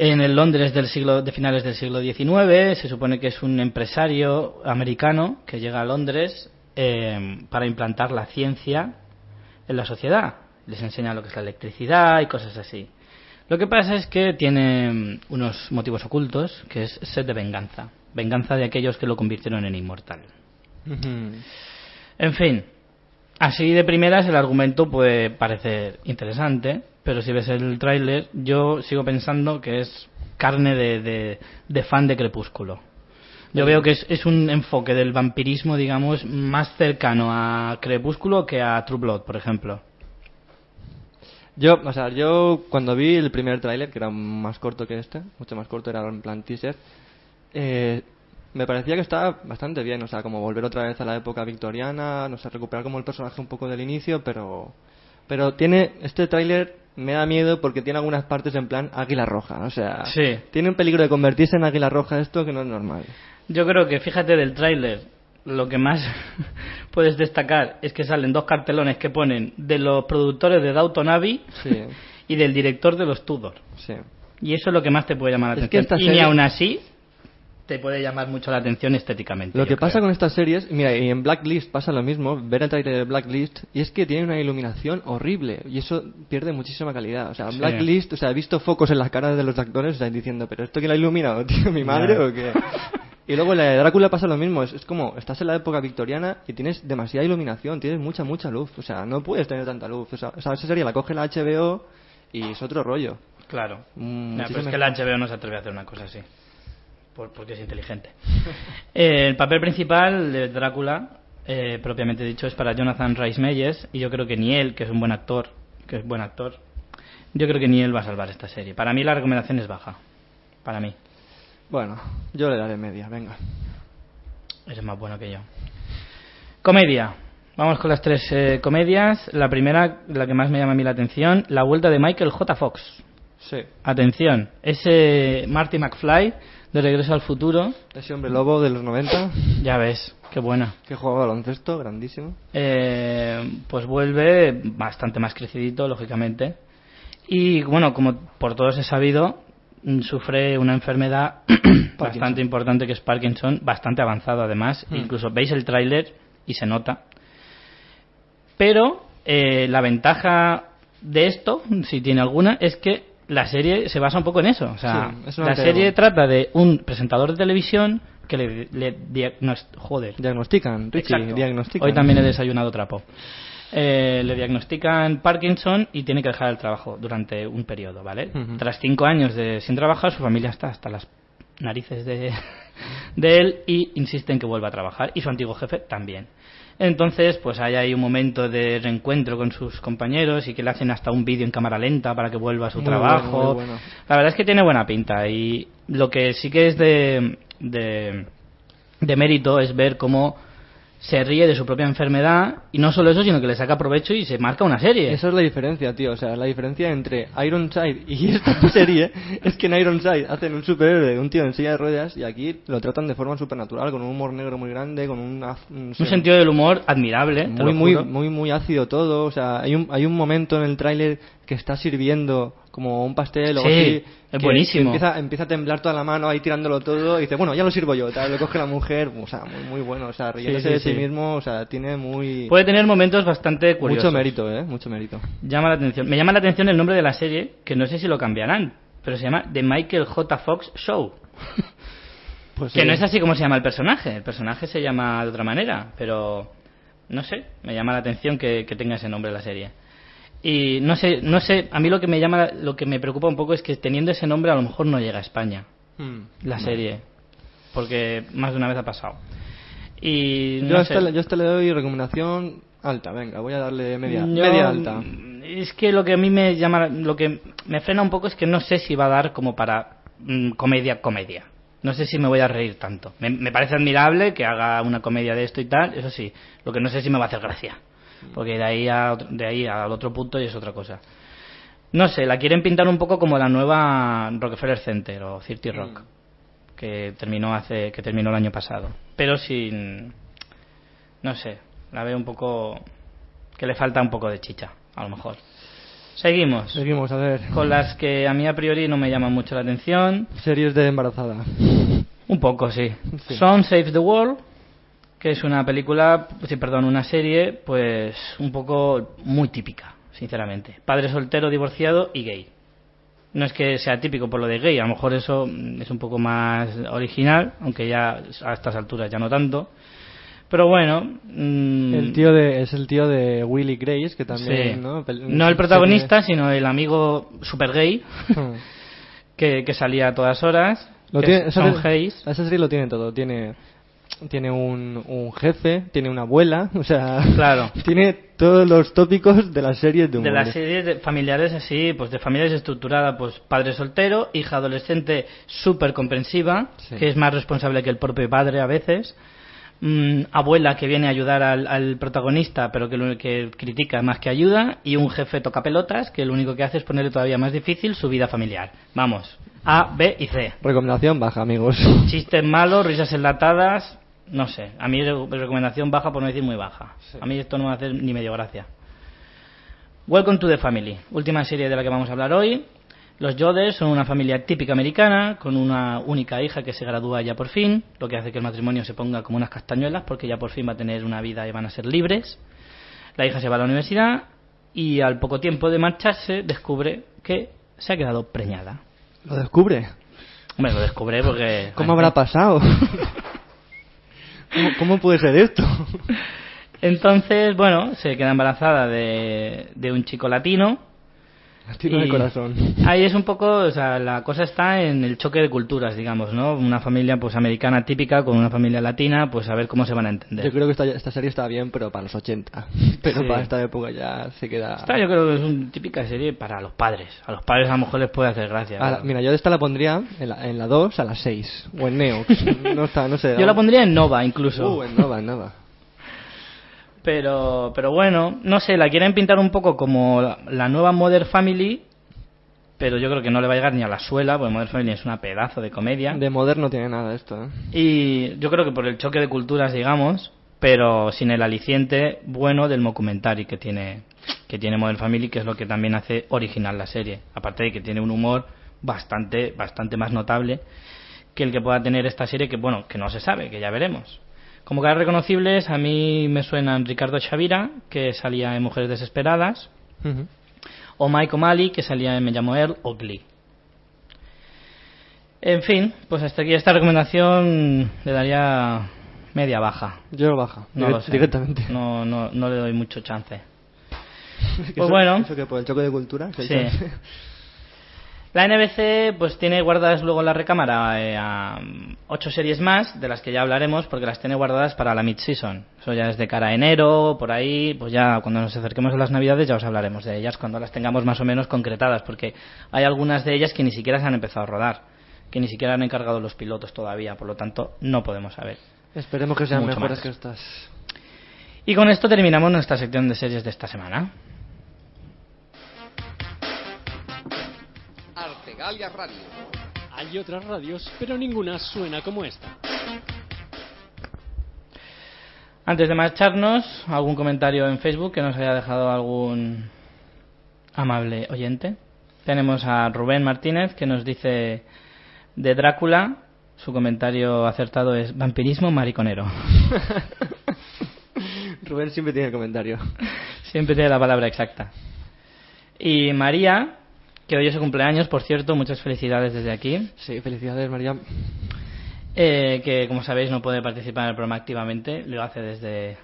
en el Londres del siglo, de finales del siglo XIX. Se supone que es un empresario americano que llega a Londres eh, para implantar la ciencia en la sociedad. Les enseña lo que es la electricidad y cosas así. Lo que pasa es que tiene mm, unos motivos ocultos, que es sed de venganza. Venganza de aquellos que lo convirtieron en inmortal. En fin, así de primeras el argumento puede parecer interesante, pero si ves el tráiler yo sigo pensando que es carne de, de- fan de Crepúsculo. Yo veo que es, es un enfoque del vampirismo, digamos, más cercano a Crepúsculo que a True Blood, por ejemplo. Yo, o sea, yo cuando vi el primer tráiler, que era más corto que este, mucho más corto, era en plan teaser, eh, me parecía que estaba bastante bien, o sea, como volver otra vez a la época victoriana, no sé, recuperar como el personaje un poco del inicio, pero pero tiene este tráiler me da miedo porque tiene algunas partes en plan águila roja, o sea, Sí. tiene un peligro de convertirse en águila roja esto que no es normal. Yo creo que, fíjate, del tráiler, lo que más puedes destacar es que salen dos cartelones que ponen de los productores de Downton Abbey Sí, y del director de los Tudor. sí. Y eso es lo que más te puede llamar la Es que atención. esta Y ni aún así te puede llamar mucho la atención estéticamente. Lo que pasa con estas series, mira, y en Blacklist pasa lo mismo, ver el trailer de Blacklist, y es que tiene una iluminación horrible, y eso pierde muchísima calidad. O sea, Sí. Blacklist, o sea, he visto focos en las caras de los actores, o sea, diciendo, ¿pero esto quién lo ha iluminado, tío? ¿Mi madre o qué? Y luego la de Drácula pasa lo mismo, es, es como, estás en la época victoriana y tienes demasiada iluminación, tienes mucha, mucha luz, o sea, no puedes tener tanta luz. O sea, esa serie la coge la HBO y es otro rollo. Claro. Mm, pero es que la HBO no se atreve a hacer una cosa así. Por- porque es inteligente. Eh, el papel principal de Drácula, eh, propiamente dicho, es para Jonathan Rhys Meyers. Y yo creo que ni él, que es un buen actor, que es buen actor, yo creo que ni él va a salvar esta serie. Para mí la recomendación es baja. Para mí. Bueno, yo le daré media, venga. Eres más bueno que yo. Comedia. Vamos con las tres eh, comedias. La primera, la que más me llama a mí la atención, La vuelta de Michael J. Fox. Sí, Atención, ese Marty McFly de Regreso al Futuro. ese hombre lobo de los 90, Ya ves, qué buena. que jugaba baloncesto, grandísimo. Eh, pues vuelve bastante más crecidito, lógicamente. Y bueno, como por todos he sabido, mm, sufre una enfermedad bastante importante que es Parkinson, bastante avanzado además. Hmm. Incluso veis el tráiler y se nota. Pero eh, la ventaja de esto, si tiene alguna, es que la serie se basa un poco en eso. O sea, Sí, la serie trata de un presentador de televisión que le, le joder. Diagnostican, Richie, diagnostican. Hoy también he desayunado trapo. Eh, le diagnostican Parkinson y tiene que dejar el trabajo durante un periodo, ¿vale? Tras cinco años de, sin trabajar, su familia está hasta las narices de, de él y insiste en que vuelva a trabajar y su antiguo jefe también. Entonces, pues hay ahí un momento de reencuentro con sus compañeros y que le hacen hasta un vídeo en cámara lenta para que vuelva a su Muy trabajo. bueno, muy bueno. La verdad es que tiene buena pinta y lo que sí que es de, de, de mérito es ver cómo se ríe de su propia enfermedad y no solo eso, sino que le saca provecho y se marca una serie. Esa es la diferencia, tío. O sea, la diferencia entre Ironside y esta serie es que en Ironside hacen un superhéroe un tío en silla de ruedas y aquí lo tratan de forma supernatural, con un humor negro muy grande, con un, af- no sé, Un sentido del humor admirable. muy, muy, muy, muy ácido todo. O sea, hay un, hay un momento en el tráiler que está sirviendo como un pastel o Sí, así. es buenísimo. empieza, empieza a temblar toda la mano ahí tirándolo todo y dice, bueno, ya lo sirvo yo. Tal, lo coge la mujer. O sea, muy, muy bueno. O sea, riéndose sí, de sí mismo. O sea, tiene muy. Puede tener momentos bastante curiosos. mucho mérito, ¿eh? Mucho mérito. Llama la atención. Me llama la atención el nombre de la serie, que no sé si lo cambiarán, pero se llama The Michael J. Fox Show. Pues Que no es así como se llama el personaje. El personaje se llama de otra manera, pero no sé, me llama la atención que, que tenga ese nombre la serie. Y no sé, no sé, a mí lo que me llama, lo que me preocupa un poco es que teniendo ese nombre a lo mejor no llega a España Hmm. la serie, porque más de una vez ha pasado. Y Yo, no a sé. esta, le- yo a esta le doy recomendación alta, venga, voy a darle media, Yo- media alta. Es que lo que a mí me llama, lo que me frena un poco es que no sé si va a dar como para mm, comedia, comedia. No sé si me voy a reír tanto. Me, me parece admirable que haga una comedia de esto y tal, eso sí. Lo que no sé si me va a hacer gracia. Porque de ahí, a de ahí al otro punto y es otra cosa. No sé, la quieren pintar un poco como la nueva Rockefeller Center o Cirty Rock, que terminó hace, que terminó el año pasado. Pero sin, no sé, la veo un poco que le falta un poco de chicha, a lo mejor. Seguimos Seguimos, a ver. con las que a mí a priori no me llaman mucho la atención. Series de embarazada. Un poco, sí. Sí. Son Save the World, que es una película, perdón, una serie, pues un poco muy típica, sinceramente. Padre soltero, divorciado y gay. No es que sea típico por lo de gay, a lo mejor eso mm, es un poco más original, aunque ya a estas alturas ya no tanto. Pero bueno. mm, El tío de, es el tío de Willy Grace, que también, sí. ¿no? El protagonista, sino el amigo super gay Hmm. que, que salía a todas horas. Lo que tiene, es esa, Tom Hayes. esa serie lo tiene todo. Tiene, tiene un, un jefe, tiene una abuela, o sea, Claro. tiene todos los tópicos de las series de De humor. las series de familiares así, pues de familias estructuradas, pues padre soltero, hija adolescente súper comprensiva, Sí. que es más responsable que el propio padre a veces, mm, abuela que viene a ayudar al, al protagonista, pero que, lo, que critica más que ayuda, y un jefe toca pelotas, que lo único que hace es ponerle todavía más difícil su vida familiar. Vamos, A, B y C. Recomendación baja, amigos. Chistes malos, risas enlatadas, no sé. A mí re- recomendación baja por no decir muy baja. Sí. A mí esto no me hace ni medio gracia. Welcome to the Family, última serie de la que vamos a hablar hoy. Los Joders son una familia típica americana con una única hija que se gradúa ya por fin, lo que hace que el matrimonio se ponga como unas castañuelas porque ya por fin va a tener una vida y van a ser libres. La hija se va a la universidad y al poco tiempo de marcharse descubre que se ha quedado preñada. Lo descubre. Hombre, lo descubre porque... ¿Cómo habrá pasado? ¿Cómo, puede ser esto? Entonces, bueno, se queda embarazada de, de un chico latino. Tiro de corazón. Ahí es un poco, o sea, la cosa está en el choque de culturas, digamos, ¿no? Una familia pues americana típica con una familia latina, pues a ver cómo se van a entender. Yo creo que esta, esta serie está bien, pero para los 80. Pero Sí. para esta época ya se queda... Esta yo creo que es una típica serie para los padres. A los padres a lo mejor les puede hacer gracia. A la- pero- mira, yo de esta la pondría en la, en la 2 a las 6. O en Neox. No está, no sé. Yo la pondría en Nova incluso. Uh, en Nova, en Nova. Pero, pero bueno, no sé, la quieren pintar un poco como la, la nueva Modern Family, pero yo creo que no le va a llegar ni a la suela, porque Modern Family es una pedazo de comedia. De moderno tiene nada esto, ¿eh? Y yo creo que por el choque de culturas, digamos, pero sin el aliciente bueno del documentary que tiene que tiene Modern Family, que es lo que también hace original la serie. Aparte de que tiene un humor bastante bastante más notable que el que pueda tener esta serie, que bueno, que no se sabe, que ya veremos. Como caras reconocibles, a mí me suenan Ricardo Chavira, que salía en Mujeres Desesperadas, Ujú. o Mike O'Malley, que salía en Me llamo Earl, o Glee. En fin, pues hasta aquí esta recomendación le daría media baja. Yo lo baja, No direct- lo sé. directamente. No, no, no le doy mucho chance. Pues bueno. ¿Eso que por el choque de cultura? Sí. La NBC pues tiene guardadas luego en la recámara eh, a, mm, ocho series más, de las que ya hablaremos, porque las tiene guardadas para la mid-season. Eso ya es de cara a enero, por ahí, pues ya cuando nos acerquemos a las navidades ya os hablaremos de ellas, cuando las tengamos más o menos concretadas, porque hay algunas de ellas que ni siquiera se han empezado a rodar, que ni siquiera han encargado los pilotos todavía, por lo tanto no podemos saber. Esperemos que sean mejores más. que estas. Y con esto terminamos nuestra sección de series de esta semana. Radio. Hay otras radios, pero ninguna suena como esta. Antes de marcharnos, algún comentario en Facebook que nos haya dejado algún amable oyente. Tenemos a Rubén Martínez que nos dice de Drácula, su comentario acertado es vampirismo mariconero. Rubén siempre tiene el comentario. Siempre tiene la palabra exacta. Y María, que hoy es su cumpleaños, por cierto, muchas felicidades desde aquí. Sí, felicidades, María. Eh, que como sabéis no puede participar en el programa activamente, lo hace desde,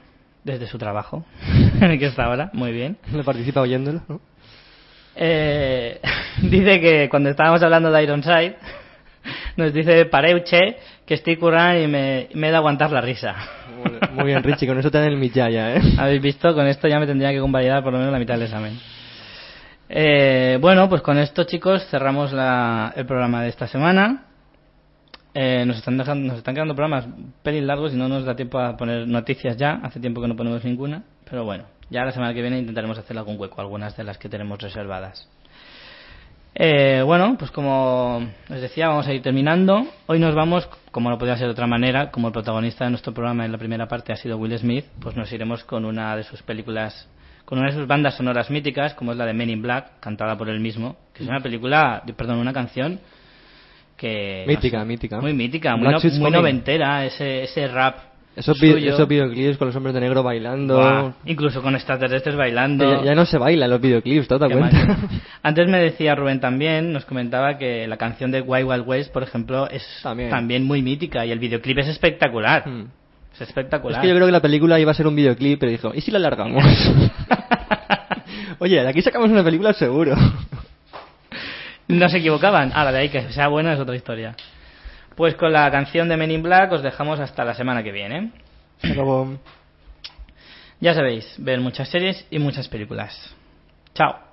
desde su trabajo, en el que está ahora, muy bien. Le participa oyéndolo, ¿no? Eh, dice que cuando estábamos hablando de Ironside, nos dice Pareuche que estoy currando y me, me he de aguantar la risa. Muy- bien, Richie, con eso te dan el Michaya, ¿eh? Habéis visto, con esto ya me tendría que convalidar por lo menos la mitad del examen. Eh, bueno, pues con esto, chicos, cerramos la- el programa de esta semana. Eh, nos, están dejando, nos están quedando programas pelín largos y no nos da tiempo a poner noticias ya. Hace tiempo que no ponemos ninguna. Pero bueno, ya la semana que viene intentaremos hacer algún hueco, algunas de las que tenemos reservadas. Eh, bueno, pues como os decía, vamos a ir terminando. Hoy nos vamos, como no podía ser de otra manera, como el protagonista de nuestro programa en la primera parte ha sido Will Smith, pues nos iremos con una de sus películas, con una de sus bandas sonoras míticas, como es la de Men in Black, cantada por él mismo, que es una película, perdón, una canción que... no Mítica, sé, mítica. Muy mítica, muy, no- noventera, ese, ese rap. Esos, esos videoclips con los hombres de negro bailando. Buah, incluso con extraterrestres bailando. Ya, ya no se baila en los videoclips, ¿te das cuenta? Antes me decía Rubén también, nos comentaba que la canción de Wild Wild West, por ejemplo, es También. también, muy mítica y el videoclip es espectacular. Hmm. Es espectacular. Es que yo creo que la película iba a ser un videoclip, pero dijo, ¿y si la alargamos? Oye, de aquí sacamos una película seguro. No se equivocaban. Ahora, de ahí que sea buena es otra historia. Pues con la canción de Men in Black os dejamos hasta la semana que viene. Se acabó. Ya sabéis, ver muchas series y muchas películas. Chao.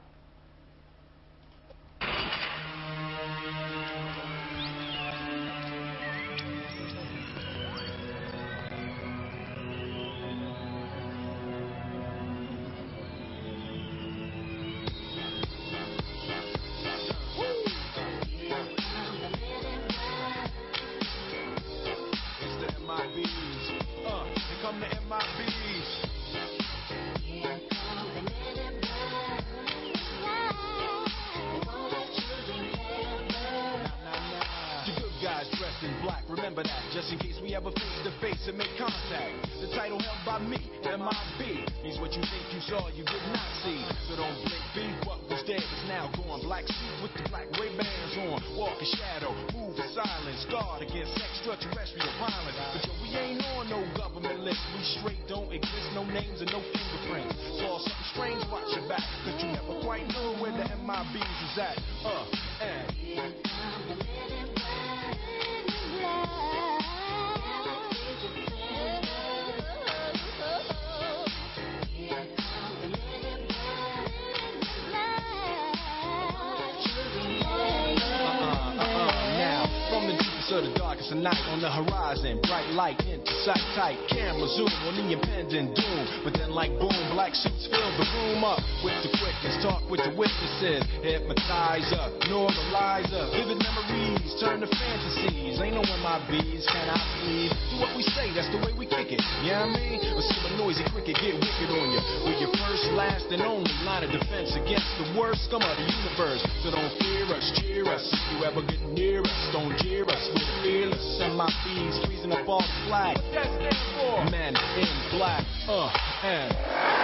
We're your first, last, and only line of defense against the worst scum of the universe. So don't fear us, cheer us. If you ever get near us, don't jeer us. We're fearless. MIBs freezing up all the flag. Men in black. Uh, and.